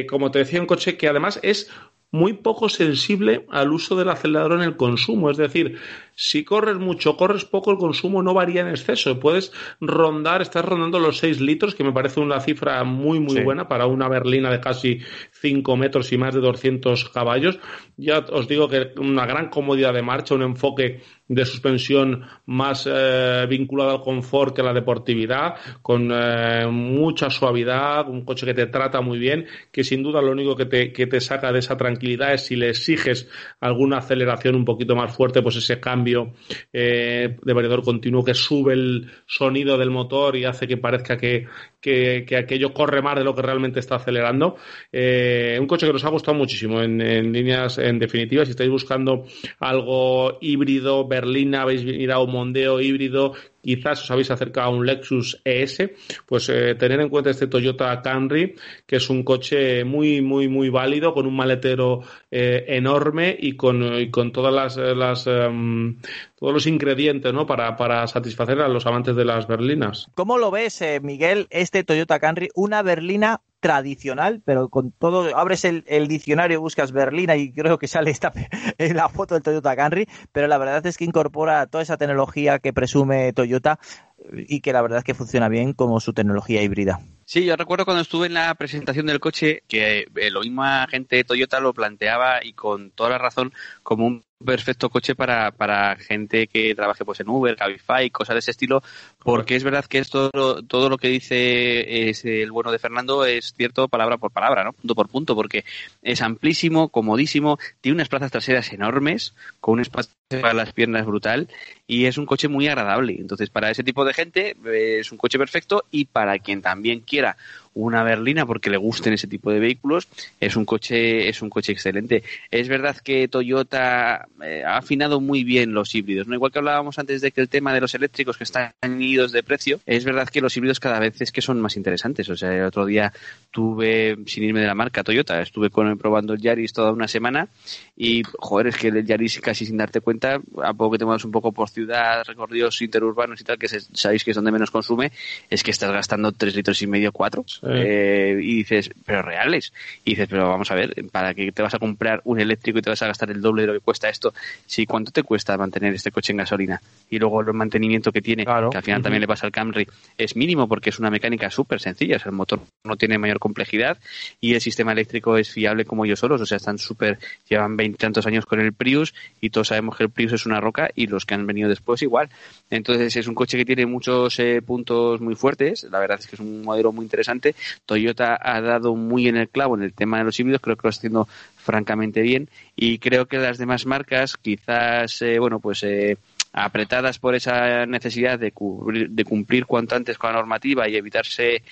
S2: como te decía, un coche que además es muy poco sensible al uso del acelerador en el consumo. Es decir, si corres mucho, corres poco, el consumo no varía en exceso. Puedes rondar, estás rondando los 6 litros, que me parece una cifra muy, muy buena para una berlina de casi 5 metros y más de 200 caballos. Ya os digo que una gran comodidad de marcha, un enfoque de suspensión más eh, vinculado al confort que a la deportividad, con eh, mucha suavidad, un coche que te trata muy bien, que sin duda lo único que te, que te saca de esa tranquilidad si le exiges alguna aceleración un poquito más fuerte, pues ese cambio eh, de variador continuo que sube el sonido del motor y hace que parezca que, que, aquello corre más de lo que realmente está acelerando. un coche que nos ha gustado muchísimo en, líneas en definitiva, si estáis buscando algo híbrido, Berlina, habéis ido a un Mondeo híbrido, quizás os habéis acercado a un Lexus ES, pues eh, tener en cuenta este Toyota Camry, que es un coche muy, muy, muy válido, con un maletero eh, enorme y con, con todas las, las em, todos los ingredientes, ¿no? Para, para satisfacer a los amantes de las berlinas.
S1: ¿Cómo lo ves, eh, Miguel, este Toyota Camry? Una berlina tradicional, pero con todo, abres el, diccionario, buscas berlina y creo que sale esta *laughs* en la foto del Toyota Camry, pero la verdad es que incorpora toda esa tecnología que presume Toyota y que la verdad es que funciona bien como su tecnología híbrida.
S3: Sí, yo recuerdo cuando estuve en la presentación del coche que eh, lo mismo gente de Toyota lo planteaba y con toda la razón como un perfecto coche para, para gente que trabaje pues en Uber, Cabify, cosas de ese estilo, porque es verdad que esto, todo lo que dice es el bueno de Fernando es cierto palabra por palabra, ¿no? Punto por punto, porque es amplísimo, comodísimo, tiene unas plazas traseras enormes, con un espacio para las piernas brutal y es un coche muy agradable. Entonces, para ese tipo de gente es un coche perfecto y para quien también quiera una berlina porque le gusten ese tipo de vehículos, es un coche, es un coche excelente. Es verdad que Toyota eh, ha afinado muy bien los híbridos, ¿no? Igual que hablábamos antes de que el tema de los eléctricos que están idos de precio, es verdad que los híbridos cada vez es que son más interesantes. O sea, el otro día tuve, sin irme de la marca Toyota, estuve con, probando el Yaris toda una semana y, joder, es que el Yaris casi sin darte cuenta, a poco que te muevas un poco por ciudad, recorridos interurbanos y tal, que sabéis que es donde menos consume, es que estás gastando tres litros y medio, cuatro. Eh, y dices, pero reales. Y dices, pero vamos a ver, ¿para qué te vas a comprar un eléctrico y te vas a gastar el doble de lo que cuesta esto? Sí, ¿cuánto te cuesta mantener este coche en gasolina? Y luego el mantenimiento que tiene, que al final también le pasa al Camry, es mínimo porque es una mecánica súper sencilla. el motor no tiene mayor complejidad y el sistema eléctrico es fiable como ellos solos. O sea, están súper, llevan veintitantos años con el Prius y todos sabemos que el Prius es una roca y los que han venido después igual. Entonces es un coche que tiene muchos eh, puntos muy fuertes. La verdad es que es un modelo muy interesante Toyota ha dado muy en el clavo en el tema de los híbridos, creo que lo está haciendo francamente bien y creo que las demás marcas quizás, eh, bueno, pues eh, apretadas por esa necesidad de, de cumplir cuanto antes con la normativa y evitarse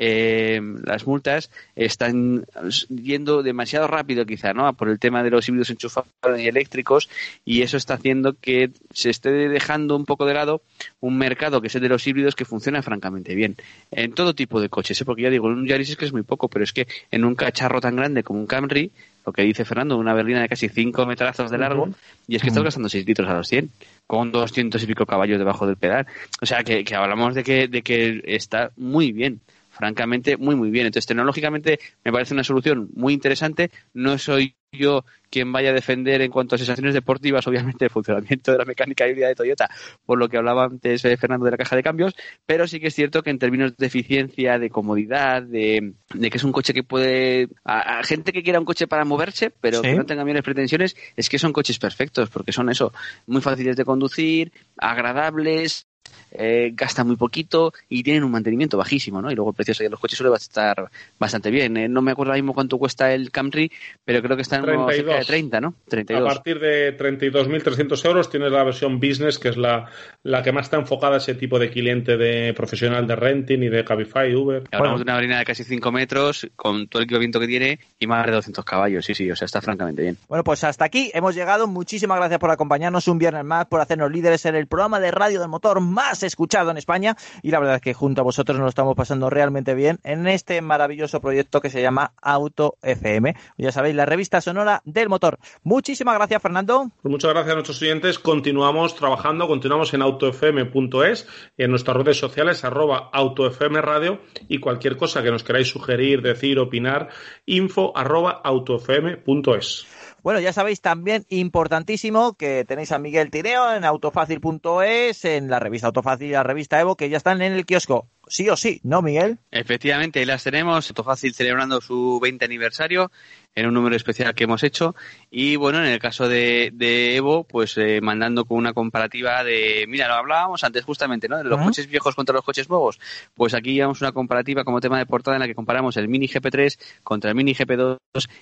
S3: eh, las multas están yendo demasiado rápido quizá, ¿no? Por el tema de los híbridos enchufados y eléctricos y eso está haciendo que se esté dejando un poco de lado un mercado que es el de los híbridos que funciona francamente bien en todo tipo de coches, ¿eh? porque ya digo, un Yaris es que es muy poco, pero es que en un cacharro tan grande como un Camry lo que dice Fernando, una berlina de casi 5 metrazos de largo, y es que estás gastando 6 litros a los 100, con 200 y pico caballos debajo del pedal. O sea, que, que hablamos de que, de que está muy bien francamente muy muy bien. Entonces, tecnológicamente me parece una solución muy interesante. No soy yo quien vaya a defender en cuanto a sensaciones deportivas, obviamente, el funcionamiento de la mecánica híbrida de Toyota, por lo que hablaba antes eh, Fernando de la caja de cambios, pero sí que es cierto que en términos de eficiencia, de comodidad, de, que es un coche que puede. A, gente que quiera un coche para moverse, pero que no tenga mayores pretensiones, es que son coches perfectos, porque son eso, muy fáciles de conducir, agradables, eh, gastan muy poquito y tienen un mantenimiento bajísimo, ¿no? Y luego el precio de los coches suele estar bastante bien. ¿eh? No me acuerdo ahora mismo cuánto cuesta el Camry, pero creo que está en 32. de 30, ¿no? 32.
S2: A partir de 32.300 euros tienes la versión Business, que es la, la que más está enfocada a ese tipo de cliente de profesional de renting y de Cabify, Uber.
S3: Hablamos de una harina de casi 5 metros, con todo el equipamiento que tiene y más de 200 caballos. Sí, sí, o sea, está francamente bien.
S1: Bueno, pues hasta aquí hemos llegado. Muchísimas gracias por acompañarnos un viernes más, por hacernos líderes en el programa de radio del motor más escuchado en España y la verdad es que junto a vosotros nos lo estamos pasando realmente bien en este maravilloso proyecto que se llama Auto FM. Ya sabéis, la revista sonora del motor. Muchísimas gracias, Fernando.
S2: Pues muchas gracias a nuestros oyentes. Continuamos trabajando, continuamos en autofm.es en nuestras redes sociales arroba autofmradio y cualquier cosa que nos queráis sugerir, decir, opinar, info arroba autofm.es.
S1: Bueno, ya sabéis también importantísimo que tenéis a Miguel Tireo en autofácil.es, en la revista Autofácil y la revista Evo, que ya están en el kiosco. Sí o sí, ¿no, Miguel?
S3: Efectivamente, ahí las tenemos. Autofácil celebrando su 20 aniversario en un número especial que hemos hecho. Y bueno, en el caso de, Evo, pues eh, mandando con una comparativa de, mira, lo hablábamos antes justamente, ¿no? De los coches viejos contra los coches nuevos. Pues aquí llevamos una comparativa como tema de portada en la que comparamos el Mini GP3 contra el Mini GP2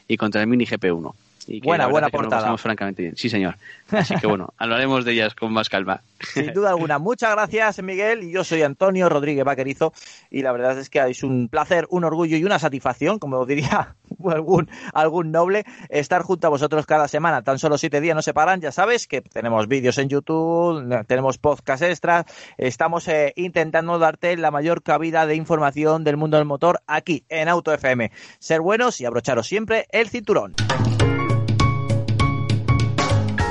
S3: y contra el Mini GP1
S1: buena, buena portada.
S3: francamente bien. Sí, señor. Así que bueno, *laughs* hablaremos de ellas con más calma.
S1: Sin duda alguna. Muchas gracias, Miguel. Y yo soy Antonio Rodríguez Vaquerizo. Y la verdad es que es un placer, un orgullo y una satisfacción, como diría *laughs* algún, algún noble, estar junto a vosotros cada semana. Tan solo siete días no se paran. Ya sabes que tenemos vídeos en YouTube, tenemos podcast extras. Estamos eh, intentando darte la mayor cabida de información del mundo del motor aquí en Auto FM. Ser buenos y abrocharos siempre el cinturón.